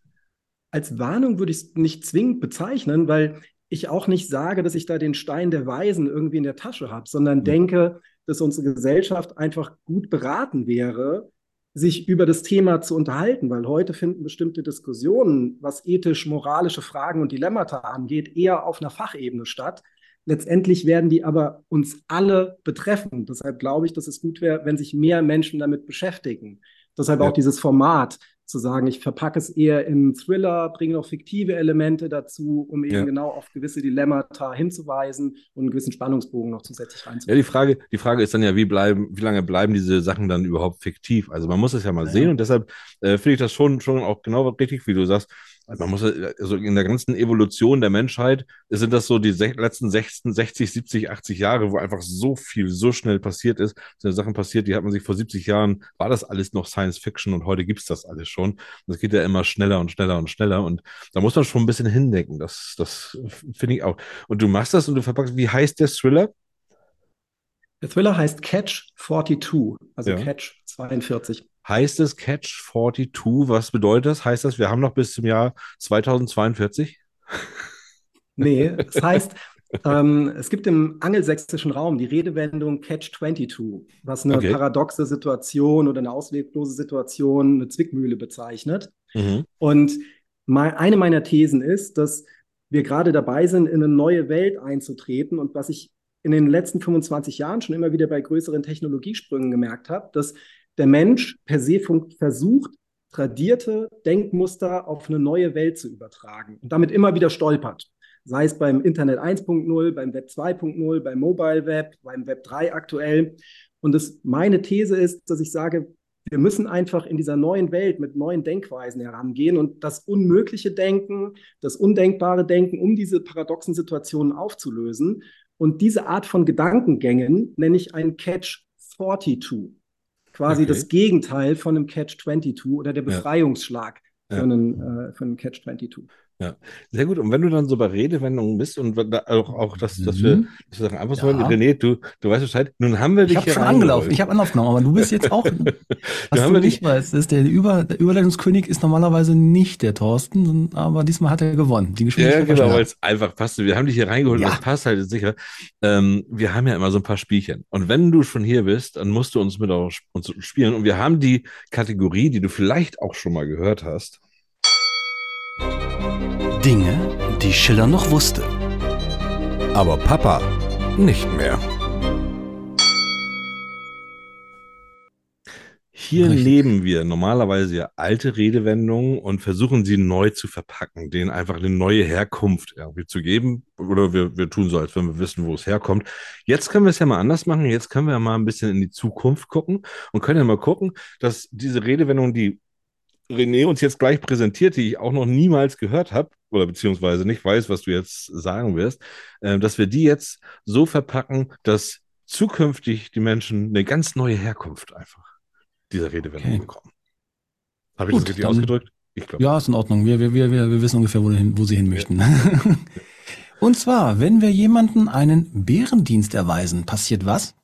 als Warnung würde ich es nicht zwingend bezeichnen, weil ich auch nicht sage, dass ich da den Stein der Weisen irgendwie in der Tasche habe, sondern mhm. denke, dass unsere Gesellschaft einfach gut beraten wäre, sich über das Thema zu unterhalten, weil heute finden bestimmte Diskussionen, was ethisch-moralische Fragen und Dilemmata angeht, eher auf einer Fachebene statt. Letztendlich werden die aber uns alle betreffen. Deshalb glaube ich, dass es gut wäre, wenn sich mehr Menschen damit beschäftigen. Deshalb ja. auch dieses Format, zu sagen, ich verpacke es eher in Thriller, bringe noch fiktive Elemente dazu, um eben ja. genau auf gewisse Dilemmata hinzuweisen und einen gewissen Spannungsbogen noch zusätzlich reinzubringen.
Ja, die Frage, die Frage ist dann ja, wie bleiben, wie lange bleiben diese Sachen dann überhaupt fiktiv? Also man muss es ja mal ja. sehen und deshalb äh, finde ich das schon, schon auch genau richtig, wie du sagst, man muss also in der ganzen Evolution der Menschheit sind das so die letzten 60, 60, 70, 80 Jahre, wo einfach so viel so schnell passiert ist. So Sachen passiert, die hat man sich vor 70 Jahren, war das alles noch Science Fiction und heute gibt es das alles schon. Das geht ja immer schneller und schneller und schneller und da muss man schon ein bisschen hindenken. Das, das finde ich auch. Und du machst das und du verpackst, wie heißt der Thriller?
Der Thriller heißt Catch 42, also ja. Catch 42.
Heißt es Catch 42? Was bedeutet das? Heißt das, wir haben noch bis zum Jahr 2042?
Nee, es das heißt, ähm, es gibt im angelsächsischen Raum die Redewendung Catch 22, was eine okay. paradoxe Situation oder eine ausweglose Situation, eine Zwickmühle bezeichnet. Mhm. Und mal, eine meiner Thesen ist, dass wir gerade dabei sind, in eine neue Welt einzutreten und was ich in den letzten 25 Jahren schon immer wieder bei größeren Technologiesprüngen gemerkt habe, dass der Mensch per se versucht, tradierte Denkmuster auf eine neue Welt zu übertragen und damit immer wieder stolpert. Sei es beim Internet 1.0, beim Web 2.0, beim Mobile Web, beim Web 3 aktuell. Und das, meine These ist, dass ich sage, wir müssen einfach in dieser neuen Welt mit neuen Denkweisen herangehen und das unmögliche Denken, das undenkbare Denken, um diese paradoxen Situationen aufzulösen. Und diese Art von Gedankengängen nenne ich ein Catch 42 quasi okay. das Gegenteil von einem Catch-22 oder der Befreiungsschlag ja. für, einen, äh, für einen Catch-22.
Ja, sehr gut. Und wenn du dann so bei Redewendungen bist und auch, auch das, dass wir, mhm. dass wir sagen, einfach so, ja. René, du, du weißt Bescheid, nun haben wir dich.
Ich habe schon angelaufen, ich habe Anlauf genommen, aber du bist jetzt auch, was du nicht weißt, ist der, Über, der Überleitungskönig ist normalerweise nicht der Thorsten, aber diesmal hat er gewonnen.
Die ja, genau, weil es einfach passt. Wir haben dich hier reingeholt, ja. das passt halt sicher. Ähm, wir haben ja immer so ein paar Spielchen. Und wenn du schon hier bist, dann musst du uns mit uns spielen. Und wir haben die Kategorie, die du vielleicht auch schon mal gehört hast.
Dinge, die Schiller noch wusste.
Aber Papa nicht mehr.
Hier Richtig. nehmen wir normalerweise alte Redewendungen und versuchen sie neu zu verpacken, denen einfach eine neue Herkunft irgendwie zu geben. Oder wir, wir tun so, als wenn wir wissen, wo es herkommt. Jetzt können wir es ja mal anders machen. Jetzt können wir ja mal ein bisschen in die Zukunft gucken und können ja mal gucken, dass diese Redewendungen, die René uns jetzt gleich präsentiert, die ich auch noch niemals gehört habe, oder beziehungsweise nicht weiß, was du jetzt sagen wirst, äh, dass wir die jetzt so verpacken, dass zukünftig die Menschen eine ganz neue Herkunft einfach dieser Redewendung okay. bekommen. Habe ich Gut, das richtig ausgedrückt?
Ich glaube. Ja, ist in Ordnung. Wir, wir, wir, wir wissen ungefähr, wo, hin, wo sie hin möchten. Ja. Und zwar, wenn wir jemanden einen Bärendienst erweisen, passiert was?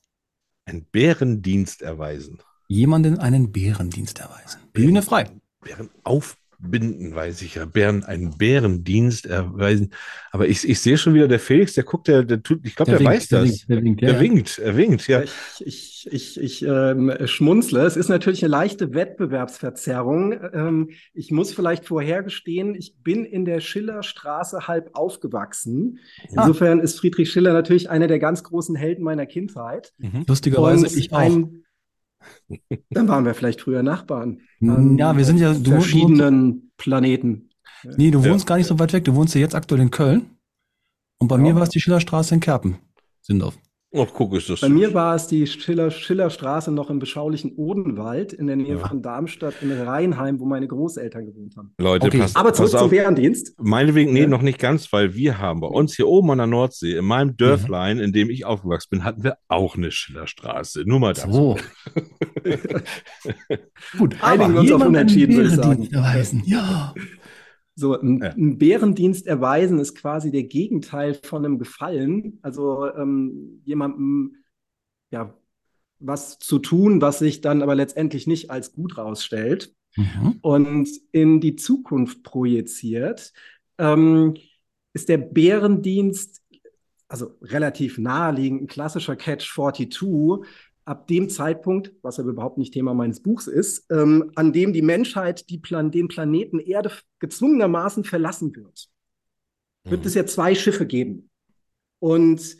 Ein Bärendienst erweisen.
Jemanden einen Bärendienst erweisen. Bühne frei.
Bären aufbinden, weiß ich ja. Bären einen Bärendienst erweisen. Aber ich, ich sehe schon wieder, der Felix, der guckt, der, der tut, ich glaube, der, der, weiß der das. Winkt, der winkt, ja, der winkt, er winkt, ja.
Ich, ich, ich, ich ähm, schmunzle. Es ist natürlich eine leichte Wettbewerbsverzerrung. Ähm, ich muss vielleicht vorhergestehen, ich bin in der Schillerstraße halb aufgewachsen. Ah. Insofern ist Friedrich Schiller natürlich einer der ganz großen Helden meiner Kindheit.
Mhm. Lustigerweise Und ich auch. Ein,
dann waren wir vielleicht früher Nachbarn.
ja, wir sind ja
du verschiedenen Planeten.
Nee, du wohnst ja. gar nicht so weit weg. Du wohnst ja jetzt aktuell in Köln. Und bei ja. mir war es die Schillerstraße in Kerpen. Sindorf.
Ach, guck, ist das.
Bei mir war es die Schiller, Schillerstraße noch im beschaulichen Odenwald in der Nähe ja. von Darmstadt in Rheinheim, wo meine Großeltern gewohnt haben.
Leute, okay.
passt, Aber zurück pass zum Bärendienst.
Meinetwegen, nee, ja. noch nicht ganz, weil wir haben bei uns hier oben an der Nordsee, in meinem Dörflein, mhm. in dem ich aufgewachsen bin, hatten wir auch eine Schillerstraße. Nur mal dazu. So.
Gut, einigen wir uns auf unentschieden, würde ich sagen. Ja.
So, ein, ja. ein, Bärendienst erweisen ist quasi der Gegenteil von einem Gefallen. Also ähm, jemandem ja was zu tun, was sich dann aber letztendlich nicht als gut rausstellt mhm. und in die Zukunft projiziert, ähm, ist der Bärendienst also relativ naheliegend ein klassischer Catch 42 ab dem Zeitpunkt, was aber überhaupt nicht Thema meines Buchs ist, ähm, an dem die Menschheit die Plan den Planeten Erde gezwungenermaßen verlassen wird, mhm. wird es ja zwei Schiffe geben. Und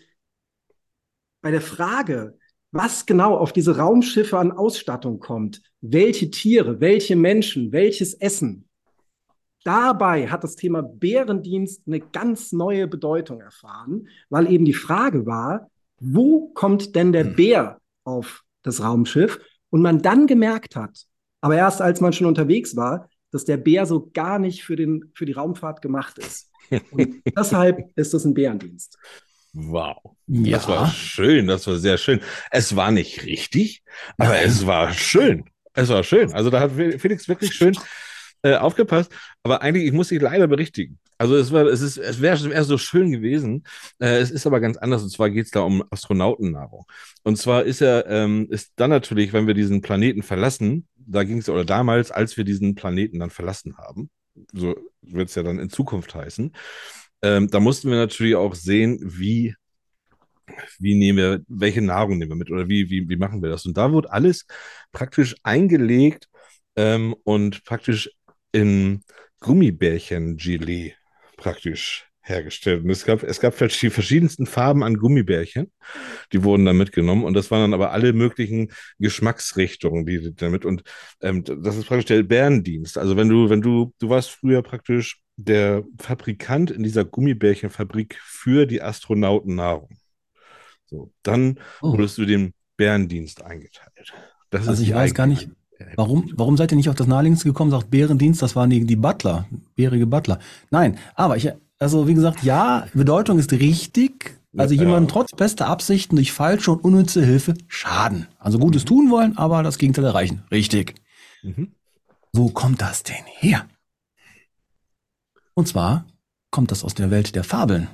bei der Frage, was genau auf diese Raumschiffe an Ausstattung kommt, welche Tiere, welche Menschen, welches Essen, dabei hat das Thema Bärendienst eine ganz neue Bedeutung erfahren, weil eben die Frage war, wo kommt denn der hm. Bär auf das Raumschiff und man dann gemerkt hat, aber erst als man schon unterwegs war, dass der Bär so gar nicht für, den, für die Raumfahrt gemacht ist. Und deshalb ist das ein Bärendienst.
Wow. Ja. Das war schön, das war sehr schön. Es war nicht richtig, aber Nein. es war schön. Es war schön. Also da hat Felix wirklich schön äh, aufgepasst. Aber eigentlich, ich muss dich leider berichtigen. Also es war, es ist, es wäre erst so schön gewesen. Äh, es ist aber ganz anders. Und zwar geht es da um Astronautennahrung. Und zwar ist er, ähm, ist dann natürlich, wenn wir diesen Planeten verlassen, da ging es, oder damals, als wir diesen Planeten dann verlassen haben, so wird es ja dann in Zukunft heißen, ähm, da mussten wir natürlich auch sehen, wie wie nehmen wir, welche Nahrung nehmen wir mit oder wie, wie, wie machen wir das? Und da wurde alles praktisch eingelegt ähm, und praktisch in Gummibärchen-Gelee praktisch hergestellt. Und es gab, es gab die verschiedensten Farben an Gummibärchen, die wurden da mitgenommen. Und das waren dann aber alle möglichen Geschmacksrichtungen, die damit. Und ähm, das ist praktisch der Bärendienst. Also wenn du, wenn du, du warst früher praktisch der Fabrikant in dieser Gummibärchenfabrik für die Astronautennahrung. So, dann oh. wurdest du dem Bärendienst eingeteilt.
Das also ich weiß gar nicht, Warum, warum seid ihr nicht auf das Naheliegendste gekommen, sagt Bärendienst, das waren die, die Butler, bärige Butler. Nein, aber ich, also wie gesagt, ja, Bedeutung ist richtig. Also ja, jemandem trotz bester Absichten durch falsche und unnütze Hilfe schaden. Also Gutes mhm. tun wollen, aber das Gegenteil erreichen. Richtig. Mhm. Wo kommt das denn her? Und zwar kommt das aus der Welt der Fabeln.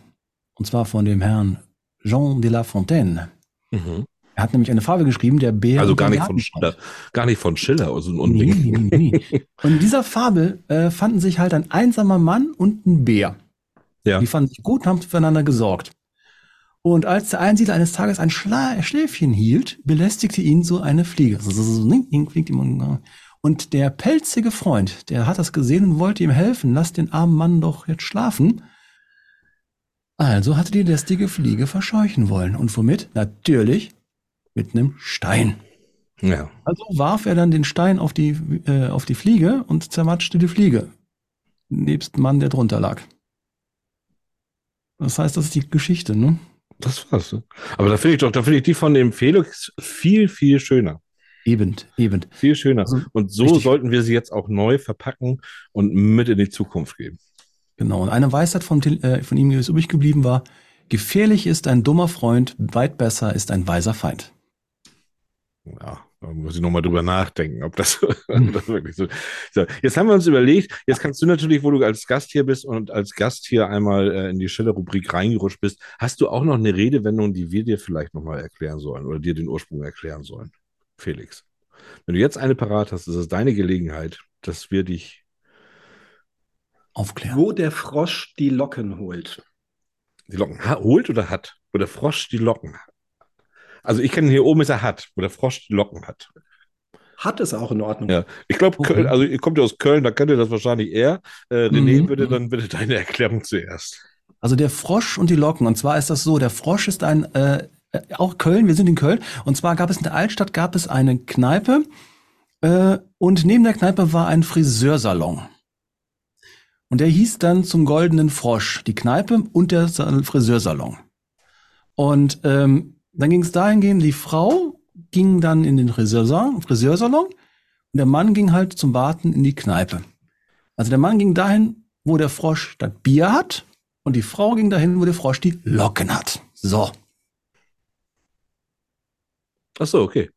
Und zwar von dem Herrn Jean de La Fontaine. Mhm. Er hat nämlich eine Fabel geschrieben, der Bär.
Also gar nicht von Schiller, gar nicht von Schiller, also ein Unding. Nee, nee,
nee. und in dieser Fabel äh, fanden sich halt ein einsamer Mann und ein Bär. Ja. Die fanden sich gut und haben füreinander gesorgt. Und als der Einsiedler eines Tages ein Schla Schläfchen hielt, belästigte ihn so eine Fliege. Und der pelzige Freund, der hat das gesehen und wollte ihm helfen. Lass den armen Mann doch jetzt schlafen. Also hatte die lästige Fliege verscheuchen wollen. Und womit? Natürlich mit einem Stein. Ja. Also warf er dann den Stein auf die, äh, auf die Fliege und zermatschte die Fliege. Nebst Mann, der drunter lag. Das heißt, das ist die Geschichte, ne?
Das war's. Aber da finde ich doch, da finde ich die von dem Felix viel, viel schöner.
Eben, eben.
Viel schöner. Also, und so richtig. sollten wir sie jetzt auch neu verpacken und mit in die Zukunft geben.
Genau. Und eine Weisheit von, äh, von ihm, die übrig geblieben war, gefährlich ist ein dummer Freund, weit besser ist ein weiser Feind
ja, da muss ich nochmal drüber nachdenken, ob das, hm. das wirklich so, so. Jetzt haben wir uns überlegt, jetzt kannst du natürlich, wo du als Gast hier bist und als Gast hier einmal äh, in die Schiller-Rubrik reingerutscht bist, hast du auch noch eine Redewendung, die wir dir vielleicht nochmal erklären sollen oder dir den Ursprung erklären sollen, Felix. Wenn du jetzt eine parat hast, ist es deine Gelegenheit, dass wir dich
aufklären. Wo der Frosch die Locken holt.
Die Locken ha holt oder hat? Wo der Frosch die Locken hat. Also ich kenne hier oben ist er hat, wo der Frosch die Locken hat.
Hat es auch in Ordnung.
Ja, ich glaube, okay. also ihr kommt ja aus Köln, da könnt ihr das wahrscheinlich eher. Äh, René, mhm. bitte dann bitte deine Erklärung zuerst.
Also der Frosch und die Locken. Und zwar ist das so, der Frosch ist ein, äh, auch Köln, wir sind in Köln. Und zwar gab es in der Altstadt gab es eine Kneipe äh, und neben der Kneipe war ein Friseursalon. Und der hieß dann zum Goldenen Frosch, die Kneipe und der Friseursalon. Und ähm, dann ging es dahingehend, die Frau ging dann in den Friseursalon, Friseursalon und der Mann ging halt zum Warten in die Kneipe. Also der Mann ging dahin, wo der Frosch das Bier hat und die Frau ging dahin, wo der Frosch die Locken hat. So.
Ach so, okay.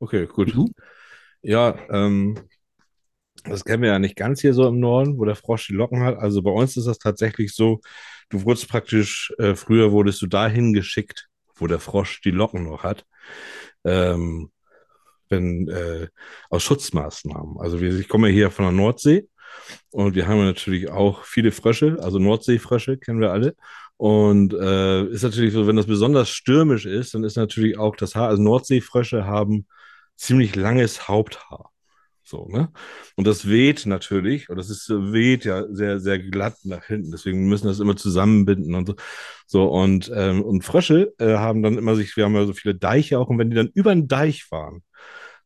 Okay, gut. Mhm. Ja, ähm, Das kennen wir ja nicht ganz hier so im Norden, wo der Frosch die Locken hat. Also bei uns ist das tatsächlich so, du wurdest praktisch, äh, früher wurdest du dahin geschickt, wo der Frosch die Locken noch hat. Ähm, wenn, äh, aus Schutzmaßnahmen. Also wir, ich komme hier von der Nordsee und wir haben natürlich auch viele Frösche, also Nordseefrösche kennen wir alle. Und äh, ist natürlich so, wenn das besonders stürmisch ist, dann ist natürlich auch das Haar, also Nordseefrösche haben ziemlich langes Haupthaar. So, ne? Und das weht natürlich, und das ist weht ja sehr, sehr glatt nach hinten. Deswegen müssen wir das immer zusammenbinden und so. So, und, ähm, und Frösche äh, haben dann immer sich, wir haben ja so viele Deiche auch, und wenn die dann über den Deich fahren,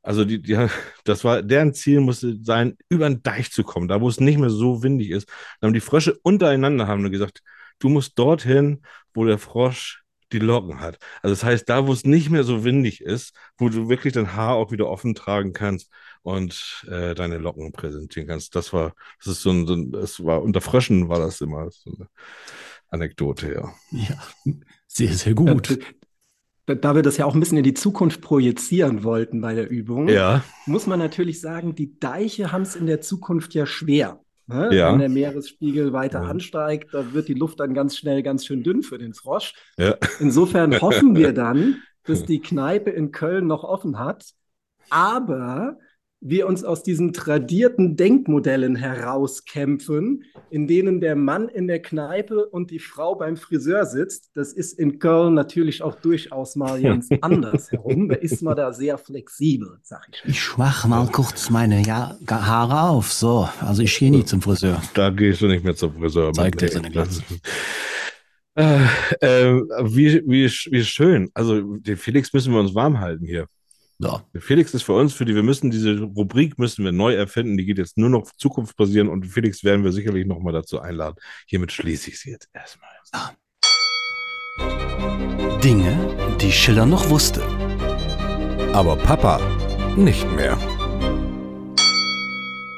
also die, die, das war, deren Ziel musste sein, über den Deich zu kommen, da wo es nicht mehr so windig ist. Dann haben die Frösche untereinander haben gesagt, du musst dorthin, wo der Frosch die Locken hat. Also das heißt, da wo es nicht mehr so windig ist, wo du wirklich dein Haar auch wieder offen tragen kannst und äh, deine Locken präsentieren kannst. Das war, das ist so ein, so ein, das war unter Fröschen war das immer so eine Anekdote, ja.
Ja, sehr, sehr gut.
Da, da wir das ja auch ein bisschen in die Zukunft projizieren wollten bei der Übung,
ja.
muss man natürlich sagen, die Deiche haben es in der Zukunft ja schwer. Ne?
Ja.
Wenn der Meeresspiegel weiter
Ja.
ansteigt, da wird die Luft dann ganz schnell ganz schön dünn für den Frosch.
Ja.
Insofern hoffen wir dann, dass die Kneipe in Köln noch offen hat, aber wir uns aus diesen tradierten Denkmodellen herauskämpfen, in denen der Mann in der Kneipe und die Frau beim Friseur sitzt. Das ist in Köln natürlich auch durchaus mal ganz anders herum. Da ist man da sehr flexibel, sag ich schon.
Ich schwach mal kurz meine ja, Haare auf. So, also ich gehe nie zum Friseur.
Da gehst du nicht mehr zum Friseur.
Zeig dir seine Glatze.
Äh, äh, wie, wie, wie schön. Also den Felix müssen wir uns warm halten hier. Der Felix ist für uns, für die wir müssen diese Rubrik müssen wir neu erfinden. Die geht jetzt nur noch zukunftsbasieren und Felix werden wir sicherlich noch mal dazu einladen. Hiermit schließe ich sie jetzt erstmal.
Dinge, die Schiller noch wusste.
Aber Papa nicht mehr.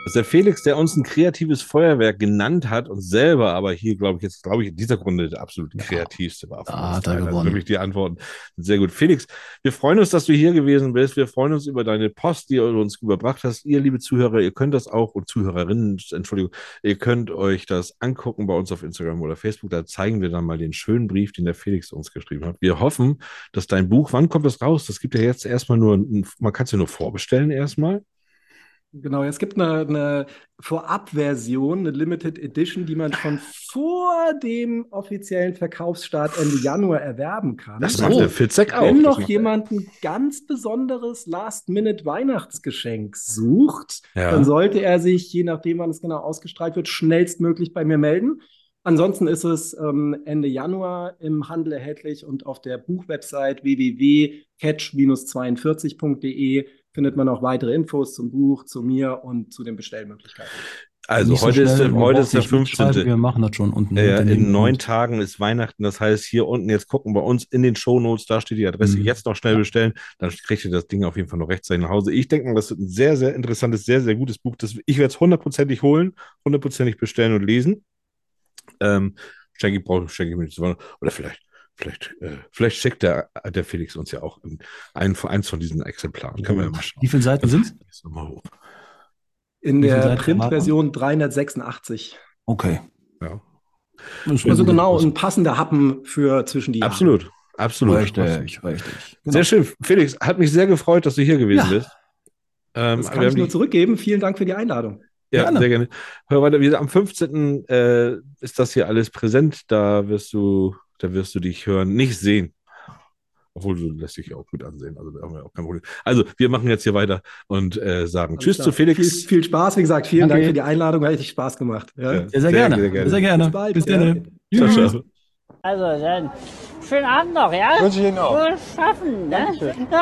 Das ist der Felix, der uns ein kreatives Feuerwerk genannt hat und selber aber hier, glaube ich, jetzt, glaube ich, in dieser Runde der absolut kreativste war. von
Da
dreien. Also
gewonnen.
Wirklich die Antworten sehr gut. Felix, wir freuen uns, dass du hier gewesen bist. Wir freuen uns über deine Post, die du uns überbracht hast. Ihr, liebe Zuhörer, ihr könnt das auch, und Zuhörerinnen, Entschuldigung, ihr könnt euch das angucken bei uns auf Instagram oder Facebook. Da zeigen wir dann mal den schönen Brief, den der Felix uns geschrieben hat. Wir hoffen, dass dein Buch, wann kommt das raus? Das gibt ja jetzt erstmal nur, man kann es ja nur vorbestellen erstmal.
Genau, es gibt eine, eine Vorabversion, eine Limited Edition, die man schon vor dem offiziellen Verkaufsstart Ende Januar erwerben kann.
Das macht der Fitzek auch.
Wenn noch jemand ein ganz besonderes Last-Minute-Weihnachtsgeschenk sucht,
Ja.
dann sollte er sich, je nachdem, wann es genau ausgestrahlt wird, schnellstmöglich bei mir melden. Ansonsten ist es ähm, Ende Januar im Handel erhältlich und auf der Buchwebsite www.catch-42.de findet man auch weitere Infos zum Buch, zu mir und zu den Bestellmöglichkeiten.
Also
Nicht so
heute, ist,
schnell,
der-
man
heute ist der
nicht mitschreiben,
15.
Wir machen das schon unten. Den
in neun Tagen ist Weihnachten. Das heißt, hier unten jetzt gucken bei uns in den Shownotes, da steht die Adresse.
Mhm.
Jetzt noch schnell bestellen, dann kriegt ihr das Ding auf jeden Fall noch rechtzeitig nach Hause. Ich denke mal, das ist ein sehr, sehr interessantes, sehr, sehr gutes Buch. Das, ich werde es hundertprozentig holen, hundertprozentig bestellen und lesen. Ähm, schenke ich, brauche schenke ich mir nicht zu Oder vielleicht, vielleicht, äh, vielleicht schickt der, der Felix uns ja auch ein, ein, eins von diesen Exemplaren. Können wir ja mal schauen.
Wie viele Seiten sind
hoch.
In der Printversion 386.
Okay.
Ja.
Also genau, ein passender Happen für zwischen die Jahre.
Absolut, absolut.
Richtig, richtig. Genau.
Sehr schön. Felix, hat mich sehr gefreut, dass du hier gewesen
Ja.
bist. Ähm,
Das
wir
kann ich nur
die-
zurückgeben. Vielen Dank für die Einladung.
Ja,
Gerne.
sehr gerne. Hör weiter, am 15. Äh, ist das hier alles präsent. Da wirst du, da wirst du dich hören, nicht sehen. Obwohl du lässt dich ja auch gut ansehen. Also da haben wir auch kein Problem. Also, wir machen jetzt hier weiter und äh, sagen Tschüss
Alles
zu
klar.
Felix.
Viel, viel Spaß, wie gesagt. Vielen
Danke.
Dank für die Einladung. Hat richtig Spaß gemacht. Ja.
Ja.
Sehr, sehr, gerne.
sehr gerne.
Sehr gerne.
Bis bald.
Bis
Ja.
dann.
Ciao,
Tschüss.
ciao.
Also dann, schönen Abend noch, ja?
Wünsche ich Ihnen auch.
Wohl schaffen, ne?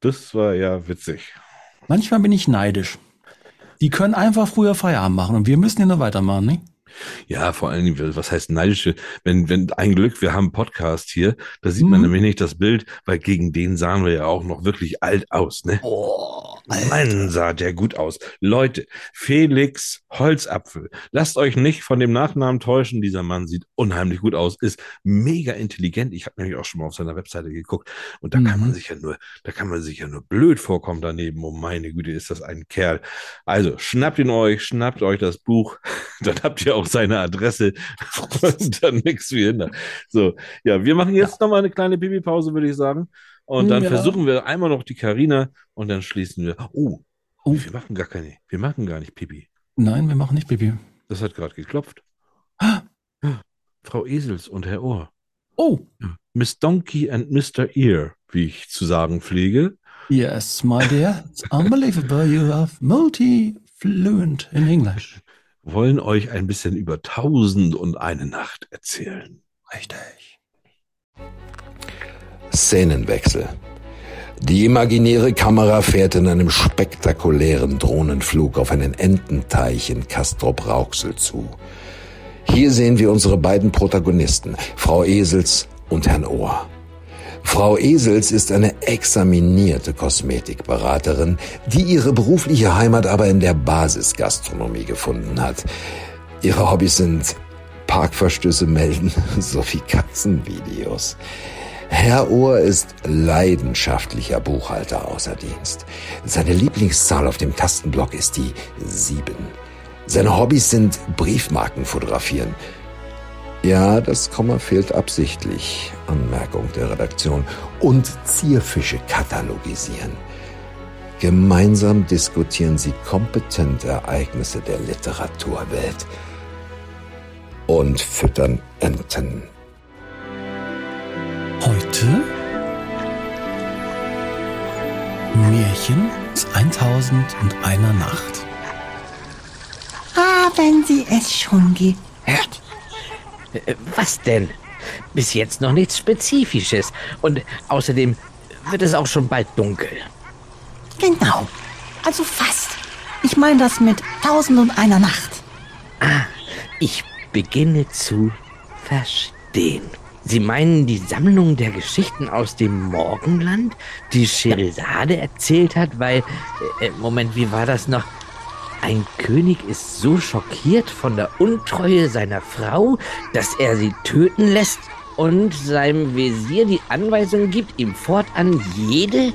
Das war ja witzig.
Manchmal bin ich neidisch. Die können einfach früher Feierabend machen und wir müssen hier noch weitermachen, ne?
Ja, vor allen Dingen, was heißt neidische? Wenn, wenn, ein Glück, wir haben einen Podcast hier, da sieht man
Mhm.
nämlich nicht das Bild, weil gegen den sahen wir ja auch noch wirklich alt aus, ne?
Oh.
Mann, sah der gut aus. Leute, Felix Holzapfel. Lasst euch nicht von dem Nachnamen täuschen. Dieser Mann sieht unheimlich gut aus, ist mega intelligent. Ich habe nämlich auch schon mal auf seiner Webseite geguckt und da mhm. kann man sich ja nur, da kann man sich ja nur blöd vorkommen daneben. Oh meine Güte, ist das ein Kerl. Also schnappt ihn euch, schnappt euch das Buch, dann habt ihr auch seine Adresse und dann nichts wie hinter. So, ja, wir machen jetzt ja. noch mal eine kleine Pipi-Pause, würde ich sagen. Und dann ja. versuchen wir einmal noch die Karina und dann schließen wir. Oh, oh, wir machen gar keine. Wir machen gar nicht Pipi.
Nein, wir machen nicht Pipi.
Das hat gerade geklopft. Ah. Frau Esels und Herr Ohr.
Oh.
Miss Donkey and Mr. Ear, wie ich zu sagen pflege.
Yes, my dear. It's unbelievable. You are multi-fluent in English.
Wollen euch ein bisschen über Tausend und eine Nacht erzählen.
Richtig.
Szenenwechsel. Die imaginäre Kamera fährt in einem spektakulären Drohnenflug auf einen Ententeich in Castrop-Rauxel zu. Hier sehen wir unsere beiden Protagonisten, Frau Esels und Herrn Ohr. Frau Esels ist eine examinierte Kosmetikberaterin, die ihre berufliche Heimat aber in der Basisgastronomie gefunden hat. Ihre Hobbys sind Parkverstöße melden sowie Katzenvideos. Herr Ohr ist leidenschaftlicher Buchhalter außer Dienst. Seine Lieblingszahl auf dem Tastenblock ist die 7. Seine Hobbys sind Briefmarken fotografieren. Ja, das Komma fehlt absichtlich. Anmerkung der Redaktion. Und Zierfische katalogisieren. Gemeinsam diskutieren sie kompetent Ereignisse der Literaturwelt und füttern Enten.
Heute Märchen aus 1001 Nacht.
Haben Sie es schon gehört?
Äh, was denn? Bis jetzt noch nichts Spezifisches. Und außerdem wird es auch schon bald dunkel.
Genau. Also fast. Ich meine das mit Tausend und einer Nacht.
Ah, ich beginne zu verstehen. Sie meinen die Sammlung der Geschichten aus dem Morgenland, die Scheresade erzählt hat, weil, äh, äh, Moment, wie war das noch? Ein König ist so schockiert von der Untreue seiner Frau, dass er sie töten lässt und seinem Wesir die Anweisung gibt, ihm fortan jede,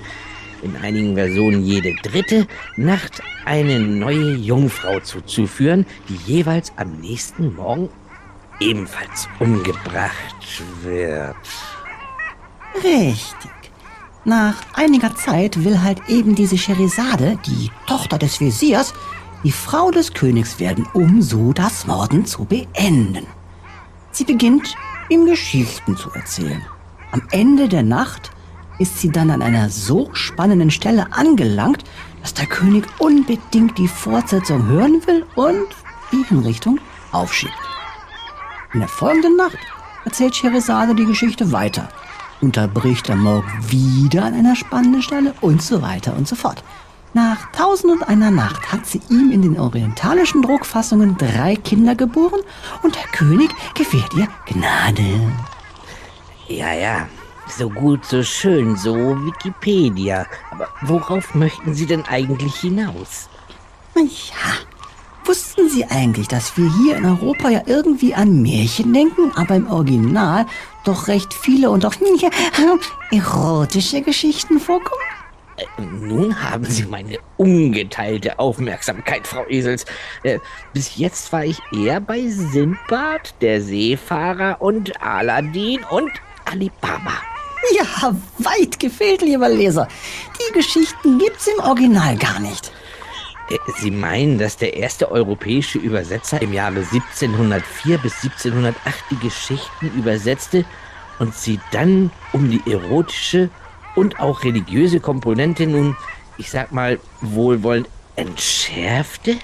in einigen Versionen jede dritte Nacht eine neue Jungfrau zuzuführen, die jeweils am nächsten Morgen ebenfalls umgebracht wird.
Richtig. Nach einiger Zeit will halt eben diese Scheresade, die Tochter des Wesirs, die Frau des Königs werden, um so das Morden zu beenden. Sie beginnt, ihm Geschichten zu erzählen. Am Ende der Nacht ist sie dann an einer so spannenden Stelle angelangt, dass der König unbedingt die Fortsetzung hören will und die Hinrichtung aufschiebt. In der folgenden Nacht erzählt Scheresade die Geschichte weiter, unterbricht am Morgen wieder an einer spannenden Stelle und so weiter und so fort. Nach Tausend und einer Nacht hat sie ihm in den orientalischen Druckfassungen drei Kinder geboren und der König gewährt ihr Gnade.
Ja, ja, so gut, so schön, so Wikipedia. Aber worauf möchten Sie denn eigentlich hinaus?
Ja, Wussten Sie eigentlich, dass wir hier in Europa ja irgendwie an Märchen denken, aber im Original doch recht viele und auch erotische Geschichten vorkommen?
Äh, nun haben Sie meine ungeteilte Aufmerksamkeit, Frau Esels. Äh, bis jetzt war ich eher bei Sindbad, der Seefahrer und Aladdin und Alibaba.
Ja, weit gefehlt, lieber Leser. Die Geschichten gibt's im Original gar nicht.
Äh, Sie meinen, dass der erste europäische Übersetzer im Jahre 1704 bis 1708 die Geschichten übersetzte und sie dann um die erotische und auch religiöse Komponente nun, ich sag mal, wohlwollend entschärfte?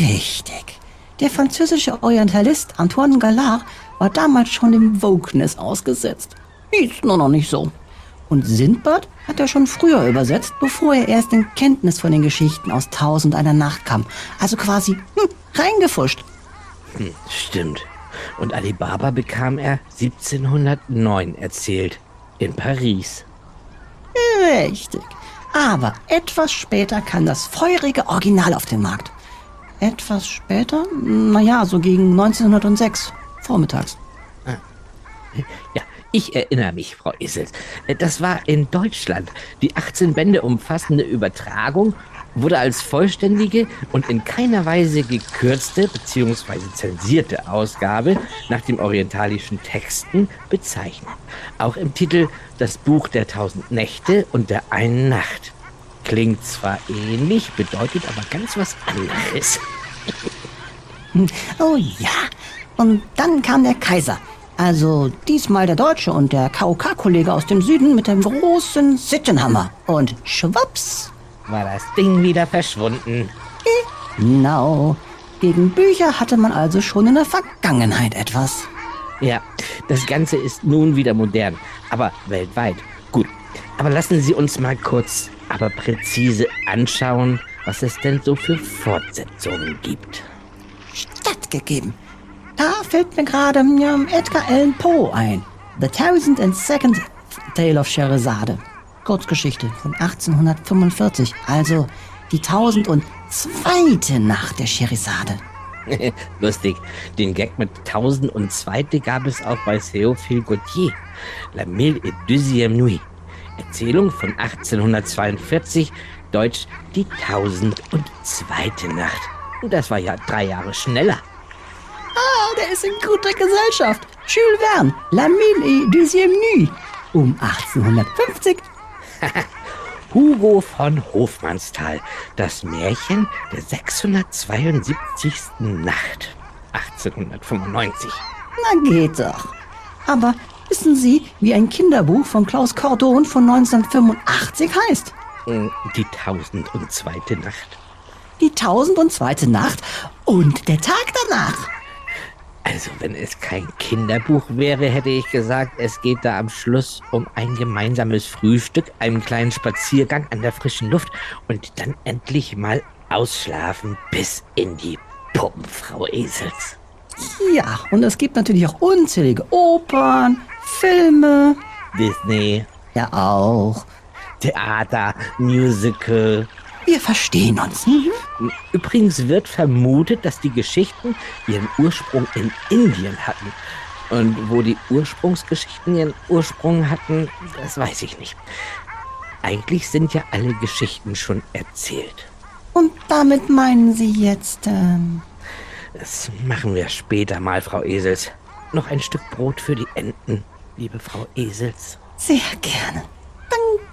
Richtig. Der französische Orientalist Antoine Gallard war damals schon dem Wokeness ausgesetzt. Ist nur noch nicht so. Und Sindbad hat er schon früher übersetzt, bevor er erst in Kenntnis von den Geschichten aus Tausend einer Nacht kam. Also quasi hm, reingefuscht.
Hm, stimmt. Und Alibaba bekam er 1709 erzählt. In Paris.
Richtig. Aber etwas später kam das feurige Original auf den Markt. Etwas später? Naja, so gegen 1906, vormittags.
Ja, ich erinnere mich, Frau Isels. Das war in Deutschland. Die 18 Bände umfassende Übertragung wurde als vollständige und in keiner Weise gekürzte bzw. zensierte Ausgabe nach den orientalischen Texten bezeichnet. Auch im Titel Das Buch der tausend Nächte und der einen Nacht. Klingt zwar ähnlich, bedeutet aber ganz was anderes.
Oh ja, und dann kam der Kaiser. Also diesmal der Deutsche und der KOK-Kollege aus dem Süden mit dem großen Sittenhammer. Und schwupps,
war das Ding wieder verschwunden.
Genau. Gegen Bücher hatte man also schon in der Vergangenheit etwas.
Ja, das Ganze ist nun wieder modern, aber weltweit. Gut, aber lassen Sie uns mal kurz, aber präzise anschauen, was es denn so für Fortsetzungen gibt.
Stattgegeben. Da fällt mir gerade ja, Edgar Allan Poe ein. The Thousand and Second Tale of Sherazade. Kurzgeschichte von 1845, also die tausend und zweite Nacht der Scheresade.
Lustig, den Gag mit tausend und zweite gab es auch bei Théophile Gautier. La Mille et Deuxième Nuit. Erzählung von 1842, Deutsch die tausend und zweite Nacht. Das war ja drei Jahre schneller.
Der ist in guter Gesellschaft. Jules Verne, La Mille et Deuxième Nuit. Um 1850
Hugo von Hofmannsthal, das Märchen der 672. Nacht, 1895.
Na geht doch. Aber wissen Sie, wie ein Kinderbuch von Klaus Cordon von 1985 heißt?
Hm, die tausend und zweite Nacht.
Die tausend und zweite Nacht und der Tag danach.
Also, wenn es kein Kinderbuch wäre, hätte ich gesagt, es geht da am Schluss um ein gemeinsames Frühstück, einen kleinen Spaziergang an der frischen Luft und dann endlich mal ausschlafen bis in die Puppen, Frau Esels.
Ja, und es gibt natürlich auch unzählige Opern, Filme.
Disney.
Ja, auch.
Theater, Musical.
Wir verstehen uns. Mhm.
Übrigens wird vermutet, dass die Geschichten ihren Ursprung in Indien hatten. Und wo die Ursprungsgeschichten ihren Ursprung hatten, das weiß ich nicht. Eigentlich sind ja alle Geschichten schon erzählt.
Und damit meinen Sie jetzt... Ähm
das machen wir später mal, Frau Esels. Noch ein Stück Brot für die Enten, liebe Frau Esels.
Sehr gerne.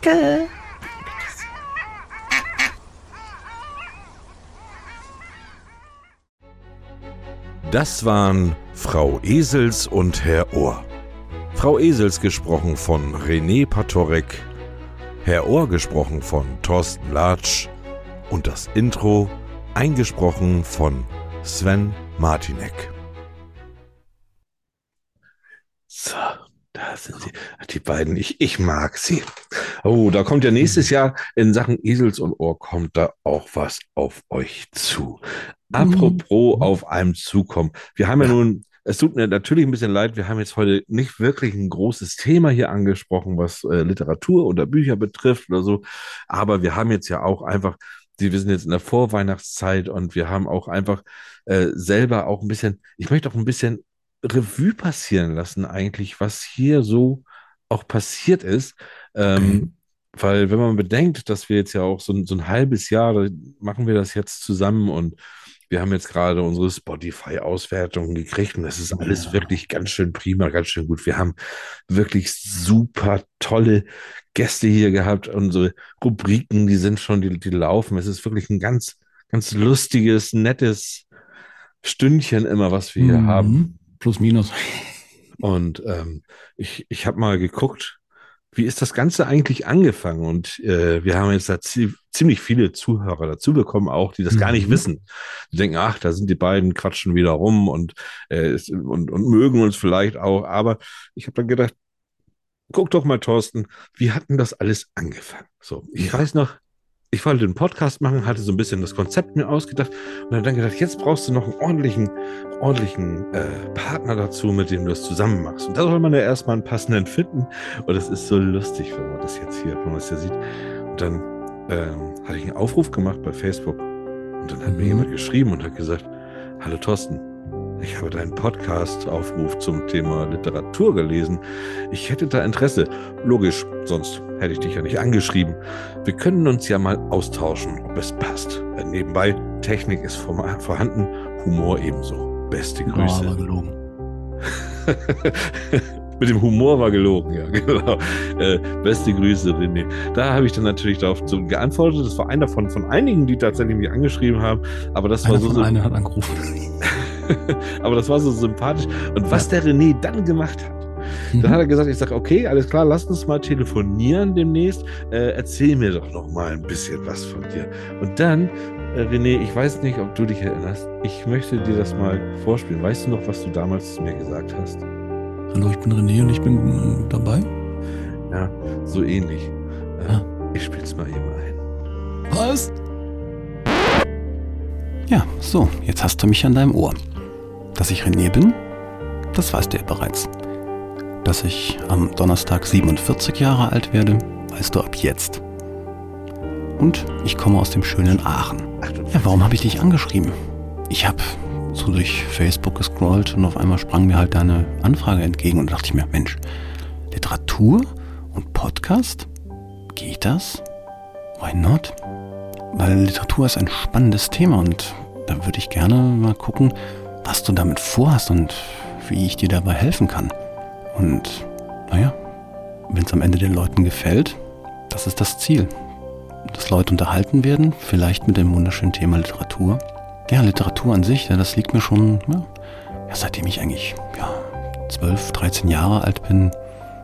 Danke.
Das waren Frau Esels und Herr Ohr. Frau Esels gesprochen von René Patorek, Herr Ohr gesprochen von Thorsten Latsch und das Intro eingesprochen von Sven Martinek.
So, da sind sie. Die beiden, ich, ich mag sie. Oh, da kommt ja nächstes Jahr in Sachen Esels und Ohr kommt da auch was auf euch zu. Apropos mhm. auf einem zukommen. Wir haben ja, ja nun, es tut mir natürlich ein bisschen leid, wir haben jetzt heute nicht wirklich ein großes Thema hier angesprochen, was äh, Literatur oder Bücher betrifft oder so. Aber wir haben jetzt ja auch einfach, die, wir sind jetzt in der Vorweihnachtszeit und wir haben auch einfach äh, selber auch ein bisschen, ich möchte auch ein bisschen Revue passieren lassen, eigentlich, was hier so auch passiert ist. Ähm, Weil, wenn man bedenkt, dass wir jetzt ja auch so, so ein halbes Jahr machen wir das jetzt zusammen und wir haben jetzt gerade unsere Spotify-Auswertungen gekriegt und das ist alles ja. wirklich ganz schön prima, ganz schön gut. Wir haben wirklich super tolle Gäste hier gehabt. Unsere Rubriken, die sind schon, die, die laufen. Es ist wirklich ein ganz, ganz lustiges, nettes Stündchen immer, was wir hier mhm. haben.
Plus, minus.
Und ähm, ich, ich habe mal geguckt, wie ist das Ganze eigentlich angefangen? Und äh, wir haben jetzt da ziemlich viele Zuhörer dazu bekommen, auch die das mhm. gar nicht mhm. wissen. Die denken, ach, da sind die beiden, quatschen wieder rum und, äh, und, und mögen uns vielleicht auch. Aber ich habe dann gedacht, guck doch mal, Thorsten, wie hat denn das alles angefangen? So, ich ja. weiß noch, ich wollte einen Podcast machen, hatte so ein bisschen das Konzept mir ausgedacht und dann gedacht, jetzt brauchst du noch einen ordentlichen, ordentlichen äh, Partner dazu, mit dem du das zusammen machst. Und da soll man ja erstmal einen passenden finden. Und das ist so lustig, wenn man das jetzt hier, wenn man das hier sieht. Und dann ähm, hatte ich einen Aufruf gemacht bei Facebook. Und dann hat mhm. mir jemand geschrieben und hat gesagt, hallo Thorsten, ich habe deinen Podcast-Aufruf zum Thema Literatur gelesen. Ich hätte da Interesse. Logisch, sonst hätte ich dich ja nicht angeschrieben. Wir können uns ja mal austauschen, ob es passt. Nebenbei, Technik ist vorhanden, Humor ebenso. Beste Grüße. Oh, gelogen. Mit dem Humor war gelogen, ja, genau. Äh, beste Grüße, René. Da habe ich dann natürlich darauf geantwortet. Das war einer von, von einigen, die tatsächlich mich angeschrieben haben. Aber das einer war so.
Von so einer hat angerufen.
aber das war so sympathisch. Und was der René dann gemacht hat, dann mhm. hat er gesagt, ich sage, okay, alles klar, lass uns mal telefonieren demnächst. Äh, erzähl mir doch noch mal ein bisschen was von dir. Und dann, äh, René, ich weiß nicht, ob du dich erinnerst. Ich möchte dir das mal vorspielen. Weißt du noch, was du damals zu mir gesagt hast?
Hallo, ich bin René und ich bin äh, dabei.
Ja, so ähnlich. Äh, ah. Ich spiel's mal eben ein.
Was? Ja, so, jetzt hast du mich an deinem Ohr. Dass ich René bin, das weißt du ja bereits. Dass ich am Donnerstag 47 Jahre alt werde, weißt du ab jetzt. Und ich komme aus dem schönen Aachen. Ja, warum habe ich dich angeschrieben? Ich habe so durch Facebook gescrollt und auf einmal sprang mir halt deine Anfrage entgegen und dachte ich mir, Mensch, Literatur und Podcast? Geht das? Why not? Weil Literatur ist ein spannendes Thema und da würde ich gerne mal gucken, was du damit vorhast und wie ich dir dabei helfen kann. Und naja, wenn es am Ende den Leuten gefällt, das ist das Ziel. Dass Leute unterhalten werden, vielleicht mit dem wunderschönen Thema Literatur. Ja, Literatur an sich, ja, das liegt mir schon, ja, seitdem ich eigentlich ja, 12, 13 Jahre alt bin,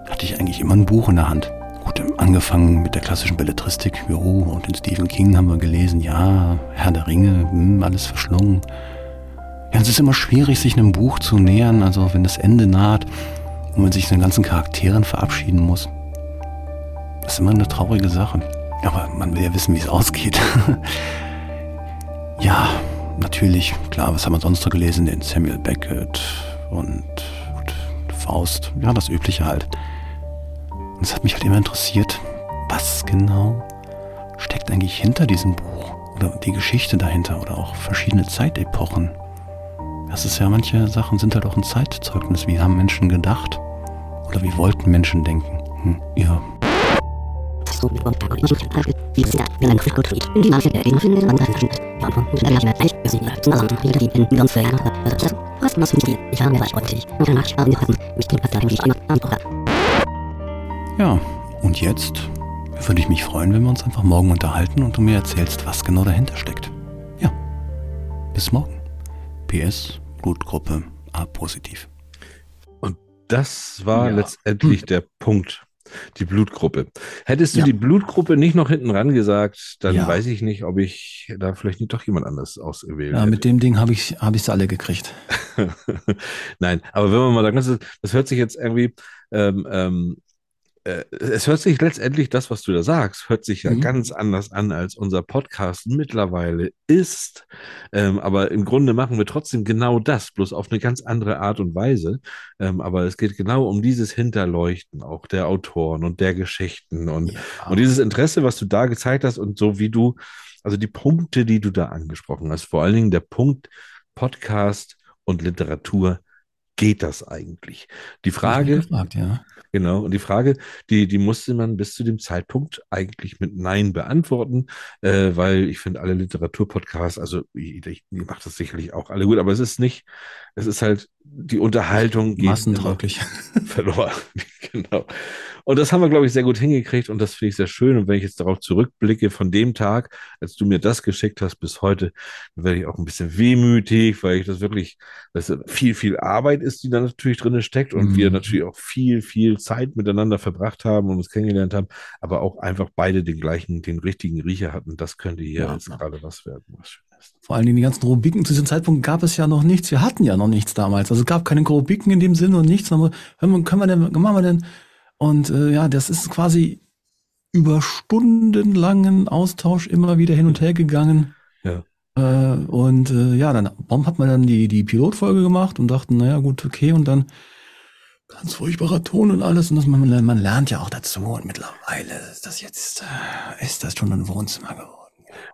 hatte ich eigentlich immer ein Buch in der Hand. Gut, angefangen mit der klassischen Belletristik, jo, und den Stephen King haben wir gelesen, ja, Herr der Ringe, hm, alles verschlungen. Ja, es ist immer schwierig, sich einem Buch zu nähern, also wenn das Ende naht und man sich den ganzen Charakteren verabschieden muss. Das ist immer eine traurige Sache. Aber man will ja wissen, wie es ausgeht. ja, natürlich, klar, was haben wir sonst noch gelesen? Den Samuel Beckett und, Faust. Ja, das Übliche halt. Und es hat mich halt immer interessiert, was genau steckt eigentlich hinter diesem Buch? Oder die Geschichte dahinter oder auch verschiedene Zeitepochen. Das ist ja, manche Sachen sind halt auch ein Zeitzeugnis. Wie haben Menschen gedacht? Oder wie wollten Menschen denken? Hm, ja. Ja, und jetzt würde ich mich freuen, wenn wir uns einfach morgen unterhalten und du mir erzählst, was genau dahinter steckt. Ja, bis morgen. PS, Blutgruppe A positiv.
Und das war ja. letztendlich der Punkt. Die Blutgruppe. Hättest du ja. die Blutgruppe nicht noch hinten ran gesagt, dann ja. weiß ich nicht, ob ich da vielleicht nicht doch jemand anderes ausgewählt
Ja,
hätte.
mit dem Ding habe ich es hab alle gekriegt.
Nein, aber wenn man mal sagt, das, das hört sich jetzt irgendwie ähm, ähm, äh, es hört sich letztendlich, das, was du da sagst, hört sich ja mhm. ganz anders an, als unser Podcast mittlerweile ist. Ähm, aber im Grunde machen wir trotzdem genau das, bloß auf eine ganz andere Art und Weise. Ähm, aber es geht genau um dieses Hinterleuchten auch der Autoren und der Geschichten und, ja. und dieses Interesse, was du da gezeigt hast und so wie du, also die Punkte, die du da angesprochen hast, vor allen Dingen der Punkt Podcast und Literatur geht das eigentlich? Die Frage,
gefragt, ja.
Genau, und die Frage, die, die musste man bis zu dem Zeitpunkt eigentlich mit Nein beantworten, äh, weil ich finde alle Literaturpodcasts, also ich, mache das sicherlich auch alle gut, aber es ist nicht, es ist halt die Unterhaltung
geht massentauglich
verloren. genau. Und das haben wir, glaube ich, sehr gut hingekriegt und das finde ich sehr schön. Und wenn ich jetzt darauf zurückblicke, von dem Tag, als du mir das geschickt hast bis heute, dann werde ich auch ein bisschen wehmütig, weil ich das wirklich, dass viel, viel Arbeit ist, die da natürlich drin steckt und mhm. wir natürlich auch viel, viel Zeit miteinander verbracht haben und uns kennengelernt haben, aber auch einfach beide den gleichen, den richtigen Riecher hatten. Das könnte hier ja, jetzt ja. gerade was werden. Was
Vor allen Dingen die ganzen Rubriken. Zu diesem Zeitpunkt gab es ja noch nichts. Wir hatten ja noch nichts damals. Also es gab keine Rubriken in dem Sinne und nichts. Aber können wir denn, machen wir denn und äh, ja, das ist quasi über stundenlangen Austausch immer wieder hin und her gegangen.
Ja.
Äh, und äh, ja, dann warum hat man dann die, die Pilotfolge gemacht und dachten, naja, gut, okay, und dann Ganz furchtbarer Ton und alles. Und das, man, man lernt ja auch dazu. Und mittlerweile ist das jetzt, äh, ist das schon ein Wohnzimmer geworden.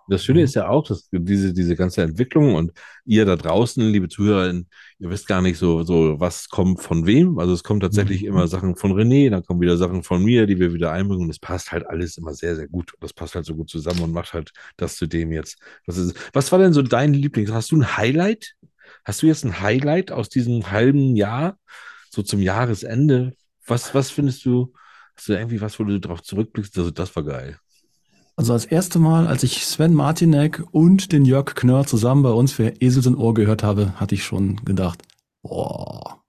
Das Schöne ist ja auch, dass diese, diese ganze Entwicklung und ihr da draußen, liebe ZuhörerInnen, ihr wisst gar nicht so, so, was kommt von wem. Also es kommen tatsächlich
Mhm.
immer Sachen von René, dann kommen wieder Sachen von mir, die wir wieder einbringen. Und es passt halt alles immer sehr, sehr gut. Und das passt halt so gut zusammen und macht halt das zu dem jetzt. Was, ist, was war denn so dein Lieblings? Hast du ein Highlight? Hast du jetzt ein Highlight aus diesem halben Jahr, so zum Jahresende? Was, was findest du? Hast du irgendwie was, wo du drauf zurückblickst? Also, das war geil.
Also als erste Mal, als ich Sven Martinek und den Jörg Knörr zusammen bei uns für Esels in Ohr gehört habe, hatte ich schon gedacht, boah,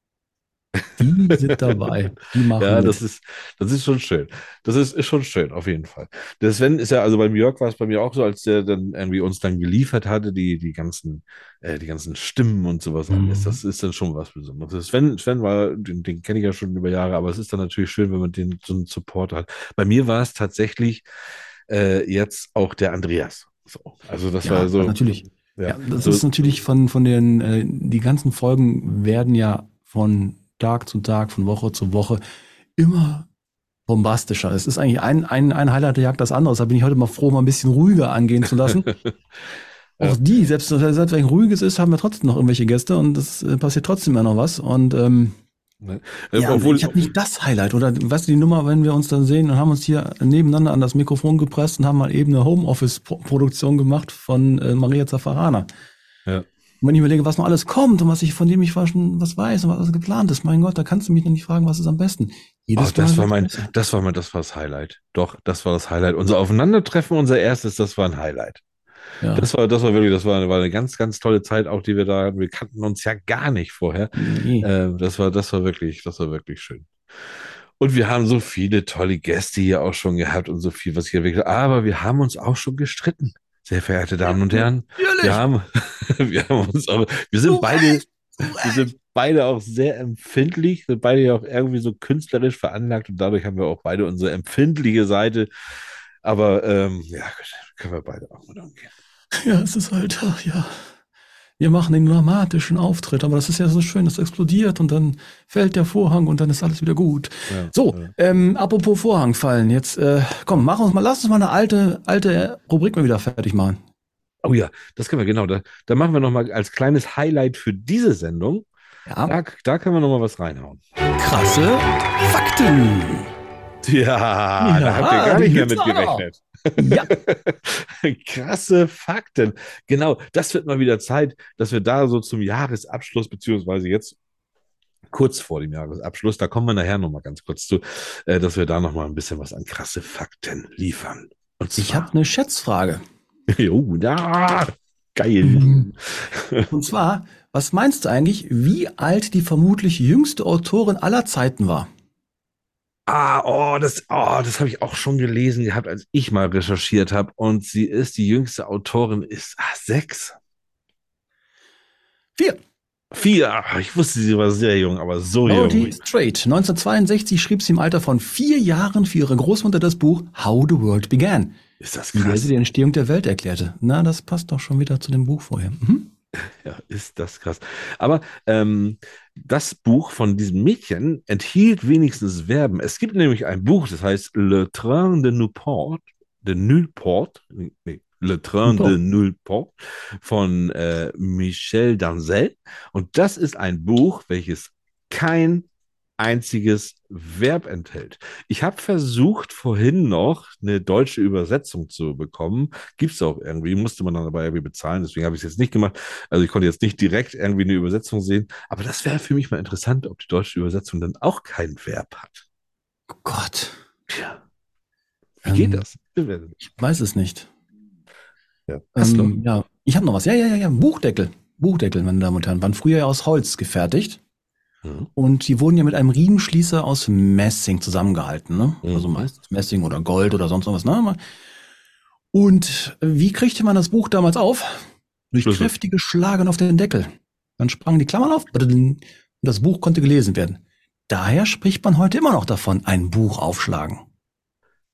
die sind dabei. Die machen
Ja,
mit.
das ist, das ist schon schön. Das ist, ist schon schön, auf jeden Fall. Der Sven ist ja, also beim Jörg war es bei mir auch so, als der dann irgendwie uns dann geliefert hatte, die, die ganzen, äh, die ganzen Stimmen und sowas alles. Das ist dann schon was Besonderes. Der Sven, Sven war, den, den kenne ich ja schon über Jahre, aber es ist dann natürlich schön, wenn man den so einen Support hat. Bei mir war es tatsächlich äh, jetzt auch der Andreas. So, also das
ja,
war so.
natürlich.
Ja,
Ja, das
so,
ist natürlich von, von den, äh, die ganzen Folgen werden ja von Tag zu Tag, von Woche zu Woche immer bombastischer. Es ist eigentlich ein, ein, ein Highlight der Jagd das andere. Da bin ich heute mal froh, mal ein bisschen ruhiger angehen zu lassen. Auch die, selbst, selbst wenn ruhiges ist, haben wir trotzdem noch irgendwelche Gäste und es äh, passiert trotzdem immer noch was. Und ähm, ja,
obwohl,
ich habe nicht das Highlight oder weißt du die Nummer, wenn wir uns dann sehen und haben uns hier nebeneinander an das Mikrofon gepresst und haben mal eben eine Homeoffice-Produktion gemacht von äh, Maria Zafarana.
Ja.
Und wenn ich überlege, was noch alles kommt und was ich von dem ich schon was weiß und was geplant ist, mein Gott, da kannst du mich noch nicht fragen, was ist am besten.
Oh, das war mein, das war mein, das war das Highlight. Doch, das war das Highlight. Unser Aufeinandertreffen, unser erstes, das war ein Highlight.
Ja.
Das war, das war wirklich, das war, war eine ganz, ganz tolle Zeit, auch die wir da hatten. Wir kannten uns ja gar nicht vorher.
Nee.
Äh, das war, das war wirklich, das war wirklich schön. Und wir haben so viele tolle Gäste hier auch schon gehabt und so viel, was hier wirklich, aber wir haben uns auch schon gestritten. Sehr verehrte Damen und Herren. Wir haben, wir haben uns auch, wir sind beide, wir sind beide auch sehr empfindlich, sind beide ja auch irgendwie so künstlerisch veranlagt und dadurch haben wir auch beide unsere empfindliche Seite. Aber ähm, ja, können wir beide auch mit umgehen.
Ja, es ist halt, ach ja. Wir machen den dramatischen Auftritt, aber das ist ja so schön, das explodiert und dann fällt der Vorhang und dann ist alles wieder gut.
Ja,
So, ähm, apropos Vorhang fallen, jetzt äh, komm, mach uns mal, lass uns mal eine alte, alte Rubrik mal wieder fertig machen.
Oh ja, das können wir, genau. Da, da machen wir nochmal als kleines Highlight für diese Sendung.
Ja.
Da, da können wir nochmal was reinhauen.
Krasse Fakten.
Ja, da habt ihr gar nicht mehr mit gerechnet.
Ja.
Krasse Fakten. Genau, das wird mal wieder Zeit, dass wir da so zum Jahresabschluss, beziehungsweise jetzt kurz vor dem Jahresabschluss, da kommen wir nachher nochmal ganz kurz zu, äh, dass wir da nochmal ein bisschen was an krasse Fakten liefern. Und
Ich habe eine Schätzfrage.
Jo, ja, geil.
Mhm. Und zwar, was meinst du eigentlich, wie alt die vermutlich jüngste Autorin aller Zeiten war?
Ah, oh, das, oh, das habe ich auch schon gelesen gehabt, als ich mal recherchiert habe. Und sie ist die jüngste Autorin, ist ah, sechs.
Vier.
Vier. Ach, ich wusste, sie war sehr jung, aber so
Dorothy
jung.
Strait. 1962 schrieb sie im Alter von vier Jahren für ihre Großmutter das Buch How the World Began,
Ist das
in der
krass?
sie die Entstehung der Welt erklärte. Na, das passt doch schon wieder zu dem Buch vorher. Mhm.
Ja, ist das krass. Aber ähm, das Buch von diesem Mädchen enthielt wenigstens Verben. Es gibt nämlich ein Buch, das heißt Le Train de Newport, de Newport, nee, Le Train
Newport.
de Newport von äh, Michel Danzel. Und das ist ein Buch, welches kein einziges Verb enthält. Ich habe versucht, vorhin noch eine deutsche Übersetzung zu bekommen. Gibt es auch irgendwie, musste man dann aber irgendwie bezahlen, deswegen habe ich es jetzt nicht gemacht. Also ich konnte jetzt nicht direkt irgendwie eine Übersetzung sehen, aber das wäre für mich mal interessant, ob die deutsche Übersetzung dann auch kein Verb hat.
Oh Gott.
Tja. Wie geht
Ähm,
das?
Ich weiß es nicht.
Ja.
Ähm, ja, ich habe noch was. Ja, ja, ja, ja. Buchdeckel. Buchdeckel, meine Damen und Herren, waren früher ja aus Holz gefertigt.
Mhm.
Und die wurden ja mit einem Riemenschließer aus Messing zusammengehalten. Ne?
Mhm.
Also meistens Messing oder Gold oder sonst was. Ne? Und wie kriegte man das Buch damals auf? Durch
Schlüssel.
kräftige Schlagen auf den Deckel. Dann sprangen die Klammern auf und das Buch konnte gelesen werden. Daher spricht man heute immer noch davon, ein Buch aufschlagen.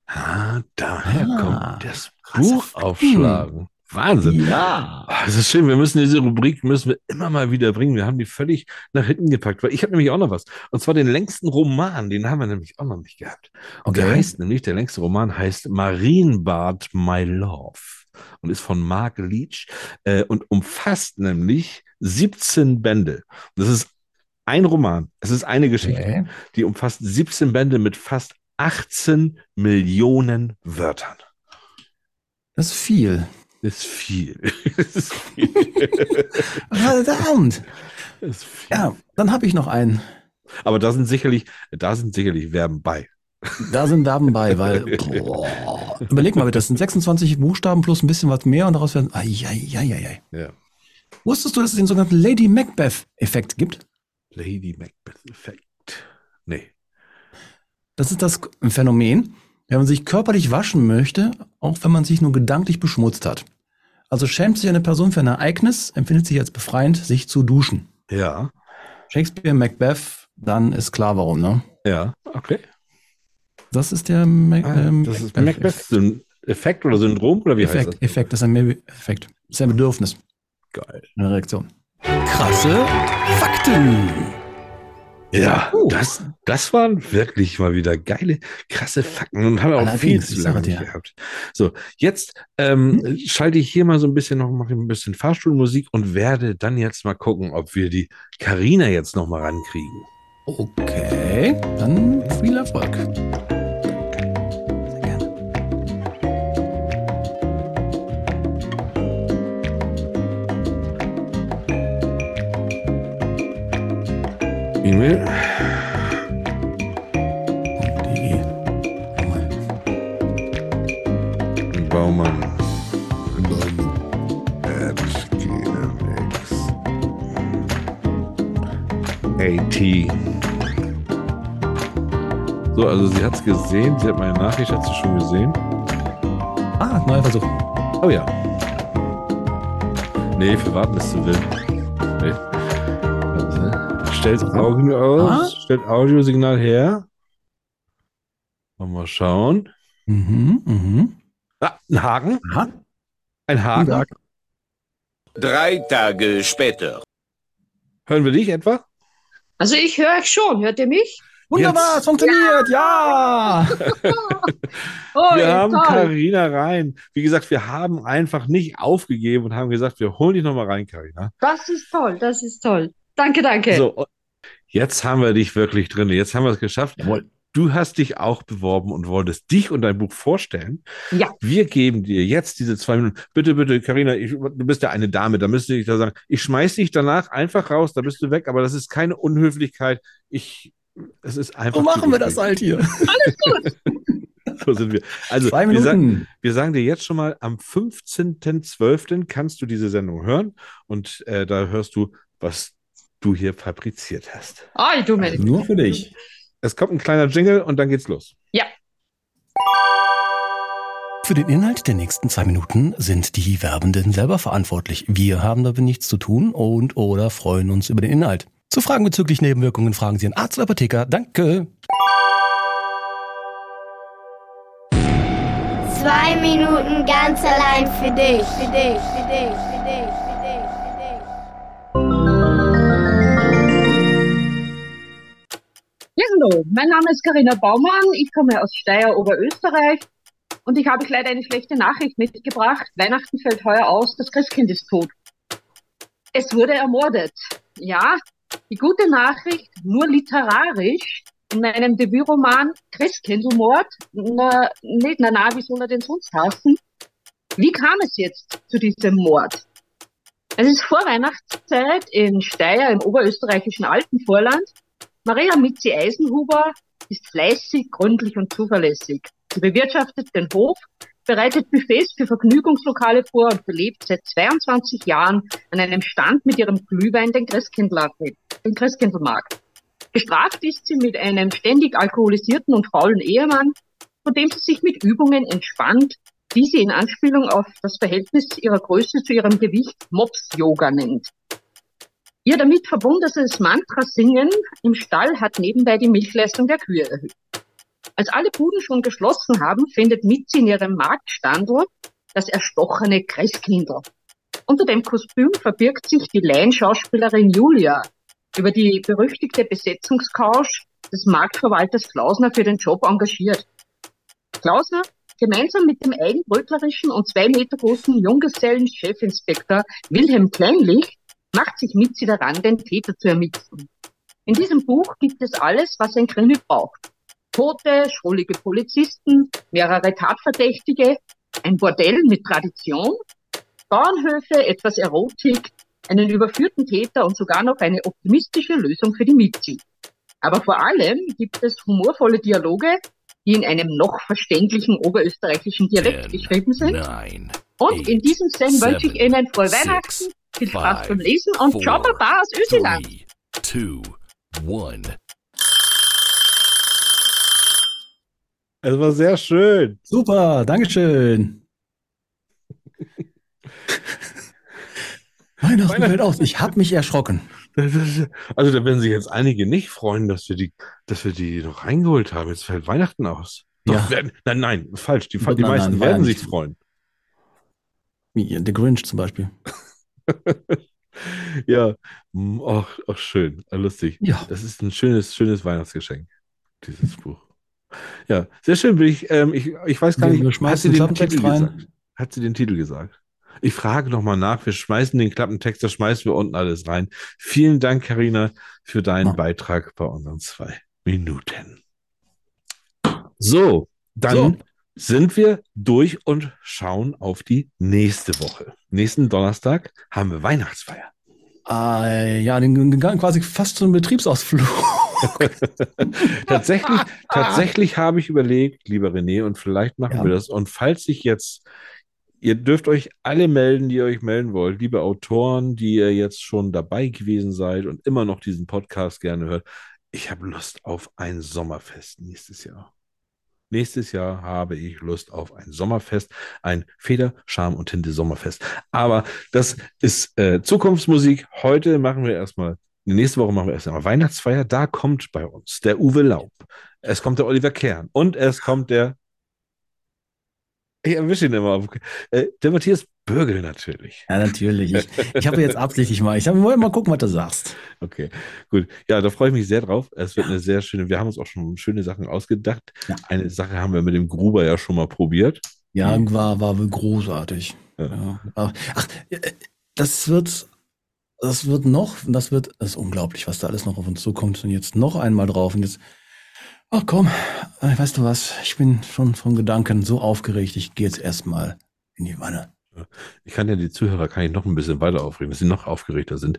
Ah, daher
Ah,
kommt das Buch
Fakten.
aufschlagen. Wahnsinn.
Ja.
Ah, Das ist schön. Wir müssen diese Rubrik müssen wir immer mal wieder bringen. Wir haben die völlig nach hinten gepackt, weil ich habe nämlich auch noch was. Und zwar den längsten Roman, den haben wir nämlich auch noch nicht gehabt. Und der
Okay.
heißt nämlich, der längste Roman heißt Marienbad My Love und ist von Mark Leach äh, und umfasst nämlich 17 Bände. Und das ist ein Roman. Es ist eine Geschichte,
Okay.
die umfasst 17 Bände mit fast 18 Millionen Wörtern.
Das ist viel.
Das ist viel. Das ist viel.
Verdammt.
Das ist viel.
Ja, dann habe ich noch einen.
Aber da sind sicherlich, da sind sicherlich Verben bei.
Da sind Verben bei, weil. Boah. Überleg mal bitte, das sind 26 Buchstaben plus ein bisschen was mehr und daraus werden. Ai,
Ja.
Wusstest du, dass es den sogenannten Lady Macbeth-Effekt gibt?
Lady Macbeth-Effekt. Nee.
Das ist das Phänomen, wenn man sich körperlich waschen möchte, auch wenn man sich nur gedanklich beschmutzt hat. Also schämt sich eine Person für ein Ereignis, empfindet sich als befreiend, sich zu duschen.
Ja.
Shakespeare, Macbeth, dann ist klar warum, ne?
Ja. Okay.
Das ist der Mac
Ah,
ähm,
das ist Macbeth-Effekt oder Syndrom oder wie heißt
Effekt,
das?
Effekt, das ist ein Mehr- Effekt. Das ist ein Bedürfnis.
Geil.
Eine Reaktion.
Krasse Fakten.
Ja,
Oh.
das, das waren wirklich mal wieder geile, krasse Fakten und haben wir auch viel zu lange nicht gehabt. So, jetzt ähm, schalte ich hier mal so ein bisschen noch, mache ein bisschen Fahrstuhlmusik und werde dann jetzt mal gucken, ob wir die Karina jetzt noch mal rankriegen.
Okay, dann viel Erfolg.
E-Mail. Baumann. At. So, also sie hat es gesehen, sie hat meine Nachricht, hat sie schon gesehen.
Ah, neuer Versuch.
Oh ja. Nee, für warten ist zu wild. Stellt Audio
Ah.
aus, stellt Audiosignal her. Mal schauen.
Mhm, mhm.
Ah, ein Haken.
Aha.
Ein Haken.
Sag.
Drei Tage später.
Hören wir dich etwa?
Also ich höre euch schon. Hört ihr mich?
Wunderbar, es funktioniert, ja!
Oh,
wir haben. Karina rein. Wie gesagt, wir haben einfach nicht aufgegeben und haben gesagt, wir holen dich nochmal rein, Karina.
Das ist toll, das ist toll. Danke, danke.
So, jetzt haben wir dich wirklich drin. Jetzt haben wir es geschafft.
Jawohl.
Du hast dich auch beworben und wolltest dich und dein Buch vorstellen.
Ja.
Wir geben dir jetzt diese zwei Minuten. Bitte, bitte, Karina, du bist ja eine Dame, da müsste ich da sagen, ich schmeiß dich danach einfach raus, da bist du weg, aber das ist keine Unhöflichkeit. Ich, es ist einfach.
So machen wir das halt hier.
So sind wir. Also,
Zwei
wir sagen,
Minuten.
wir sagen dir jetzt schon mal, am 15.12. kannst du diese Sendung hören und äh, da hörst du, was du hier fabriziert hast.
Ah, du meine.
Nur für dich.
Es kommt ein kleiner Jingle und dann geht's los.
Ja.
Für den Inhalt der nächsten zwei Minuten sind die Werbenden selber verantwortlich. Wir haben damit nichts zu tun und oder freuen uns über den Inhalt. Zu Fragen bezüglich Nebenwirkungen fragen Sie einen Arzt oder Apotheker. Danke.
Zwei Minuten ganz allein für dich. Für dich, für dich, für dich,
Ja, hallo. Mein Name ist Karina Baumann. Ich komme aus Steyr, Oberösterreich. Und ich habe leider eine schlechte Nachricht mitgebracht. Weihnachten fällt heuer aus. Das Christkind ist tot. Es wurde ermordet. Ja, die gute Nachricht, nur literarisch, in meinem Debütroman Christkindlmord. Na, nicht, na, na, wie soll er denn sonst heißen? Wie kam es jetzt zu diesem Mord? Es ist vor Weihnachtszeit in Steyr im oberösterreichischen Alpenvorland. Maria Mitzi Eisenhuber ist fleißig, gründlich und zuverlässig. Sie bewirtschaftet den Hof, bereitet Buffets für Vergnügungslokale vor und belebt seit 22 Jahren an einem Stand mit ihrem Glühwein den Christkindlmarkt. Gestraft ist sie mit einem ständig alkoholisierten und faulen Ehemann, von dem sie sich mit Übungen entspannt, die sie in Anspielung auf das Verhältnis ihrer Größe zu ihrem Gewicht Mops-Yoga nennt. Ihr damit verbundenes Mantra-Singen im Stall hat nebenbei die Milchleistung der Kühe erhöht. Als alle Buden schon geschlossen haben, findet Mitzi in ihrem Marktstandl das erstochene Christkindl. Unter dem Kostüm verbirgt sich die Laienschauspielerin Julia, über die berüchtigte Besetzungscouch des Marktverwalters Klausner für den Job engagiert. Klausner, gemeinsam mit dem eigenbrötlerischen und zwei Meter großen Junggesellen-Chefinspektor Wilhelm Kleinlich, macht sich mit sie daran, den Täter zu ermitteln. In diesem Buch gibt es alles, was ein Krimi braucht. Tote, schrullige Polizisten, mehrere Tatverdächtige, ein Bordell mit Tradition, Bauernhöfe, etwas Erotik, einen überführten Täter und sogar noch eine optimistische Lösung für die Mitzi. Aber vor allem gibt es humorvolle Dialoge, die in einem noch verständlichen oberösterreichischen Dialekt Ten, geschrieben sind. Nine, und eight, in diesem Sinn wünsche ich Ihnen frohe Weihnachten, viel Spaß five, beim Lesen und four, ciao baba aus Ösiland. Three, two,
one. Es war sehr schön.
Super, Dankeschön. Weihnachten fällt aus. Ich habe mich erschrocken.
Also da werden sich jetzt einige nicht freuen, dass wir die, dass wir die noch reingeholt haben. Jetzt fällt Weihnachten aus. Doch, ja. werden, nein, nein, falsch. Die, die nein, meisten nein, werden sich freuen.
Wie The Grinch zum Beispiel.
ja, ach, ach, schön, lustig. Ja. Das ist ein schönes, schönes Weihnachtsgeschenk, dieses Buch. Ja, sehr schön. Ich, ähm, ich, ich weiß gar nicht, hat sie den Titel rein. gesagt? Hat sie den Titel gesagt? Ich frage nochmal nach. Wir schmeißen den Klappentext, da schmeißen wir unten alles rein. Vielen Dank, Karina, für deinen ja. Beitrag bei unseren zwei Minuten. So, dann so. Sind wir durch und schauen auf die nächste Woche. Nächsten Donnerstag haben wir Weihnachtsfeier.
Äh, ja, den, den quasi fast so ein Betriebsausflug.
tatsächlich, tatsächlich habe ich überlegt, lieber René, und vielleicht machen ja. wir das. Und falls ich jetzt Ihr dürft euch alle melden, die ihr euch melden wollt. Liebe Autoren, die ihr jetzt schon dabei gewesen seid und immer noch diesen Podcast gerne hört. Ich habe Lust auf ein Sommerfest nächstes Jahr. Nächstes Jahr habe ich Lust auf ein Sommerfest, ein Feder, Charme und Tinte Sommerfest. Aber das ist äh, Zukunftsmusik. Heute machen wir erstmal, nächste Woche machen wir erstmal Weihnachtsfeier. Da kommt bei uns der Uwe Laub. Es kommt der Oliver Kern und es kommt der ich erwische ihn immer. Äh, der Matthias Bürgel natürlich.
Ja, natürlich. Ich, ich habe jetzt absichtlich mal. Ich wollte mal gucken, was du sagst.
Okay, gut. Ja, da freue ich mich sehr drauf. Es wird ja. eine sehr schöne, wir haben uns auch schon schöne Sachen ausgedacht. Ja. Eine Sache haben wir mit dem Gruber ja schon mal probiert.
Ja, war, war großartig. Ja. Ach, äh, das wird, das wird noch, das wird, das ist unglaublich, was da alles noch auf uns zukommt. Und jetzt noch einmal drauf. Und jetzt Ach komm, äh, weißt du was? Ich bin schon von Gedanken so aufgeregt. Ich gehe jetzt erstmal in die Wanne.
Ich kann ja die Zuhörer kann ich noch ein bisschen weiter aufregen, dass sie noch aufgeregter sind.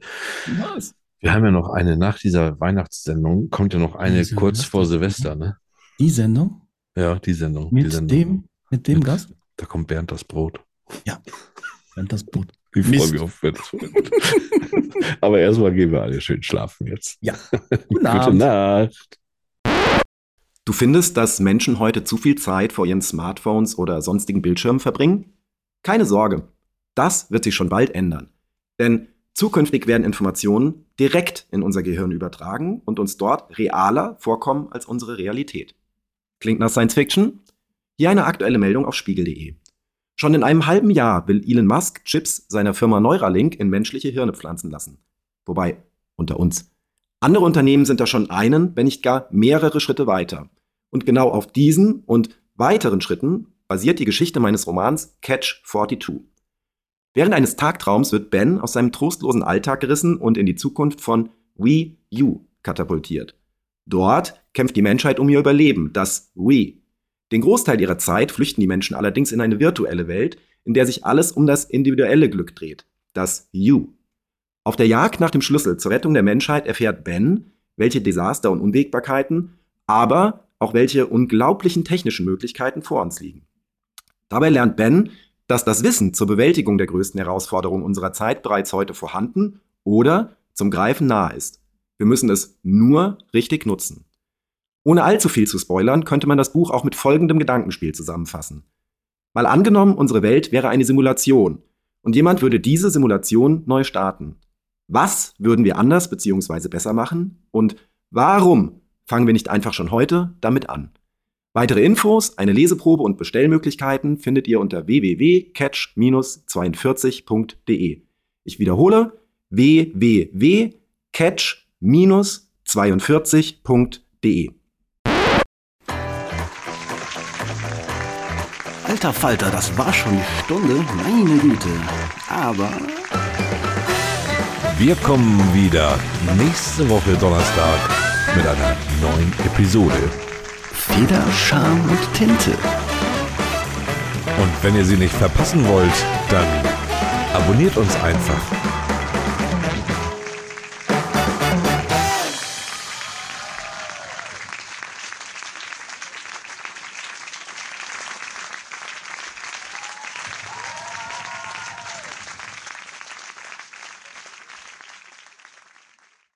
Was? Wir haben ja noch eine nach dieser Weihnachtssendung, kommt ja noch eine Diese kurz vor Silvester, ne?
Die Sendung?
Ja, die Sendung.
Mit
die Sendung.
dem, mit dem mit, Gast?
Da kommt Bernd das Brot.
Ja, Bernd das Brot.
Ich freue mich auf Bernd das Brot. Aber erstmal gehen wir alle schön schlafen jetzt.
Ja.
Gute Nacht.
Du findest, dass Menschen heute zu viel Zeit vor ihren Smartphones oder sonstigen Bildschirmen verbringen? Keine Sorge, das wird sich schon bald ändern. Denn zukünftig werden Informationen direkt in unser Gehirn übertragen und uns dort realer vorkommen als unsere Realität. Klingt nach Science Fiction? Hier eine aktuelle Meldung auf spiegel.de. Schon in einem halben Jahr will Elon Musk Chips seiner Firma Neuralink in menschliche Hirne pflanzen lassen. Wobei, unter uns, andere Unternehmen sind da schon einen, wenn nicht gar mehrere Schritte weiter. Und genau auf diesen und weiteren Schritten basiert die Geschichte meines Romans Catch 42. Während eines Tagtraums wird Ben aus seinem trostlosen Alltag gerissen und in die Zukunft von We You katapultiert. Dort kämpft die Menschheit um ihr Überleben, das We. Den Großteil ihrer Zeit flüchten die Menschen allerdings in eine virtuelle Welt, in der sich alles um das individuelle Glück dreht, das You. Auf der Jagd nach dem Schlüssel zur Rettung der Menschheit erfährt Ben, welche Desaster und Unwägbarkeiten, aber auch welche unglaublichen technischen Möglichkeiten vor uns liegen. Dabei lernt Ben, dass das Wissen zur Bewältigung der größten Herausforderungen unserer Zeit bereits heute vorhanden oder zum Greifen nahe ist. Wir müssen es nur richtig nutzen. Ohne allzu viel zu spoilern, könnte man das Buch auch mit folgendem Gedankenspiel zusammenfassen. Mal angenommen, unsere Welt wäre eine Simulation und jemand würde diese Simulation neu starten. Was würden wir anders bzw. besser machen? Und warum fangen wir nicht einfach schon heute damit an? Weitere Infos, eine Leseprobe und Bestellmöglichkeiten findet ihr unter www.catch-42.de. Ich wiederhole www.catch-42.de.
Alter Falter, das war schon die Stunde, meine Güte. Aber
Wir kommen wieder nächste Woche Donnerstag mit einer neuen Episode.
Feder, Charme und Tinte.
Und wenn ihr sie nicht verpassen wollt, dann abonniert uns einfach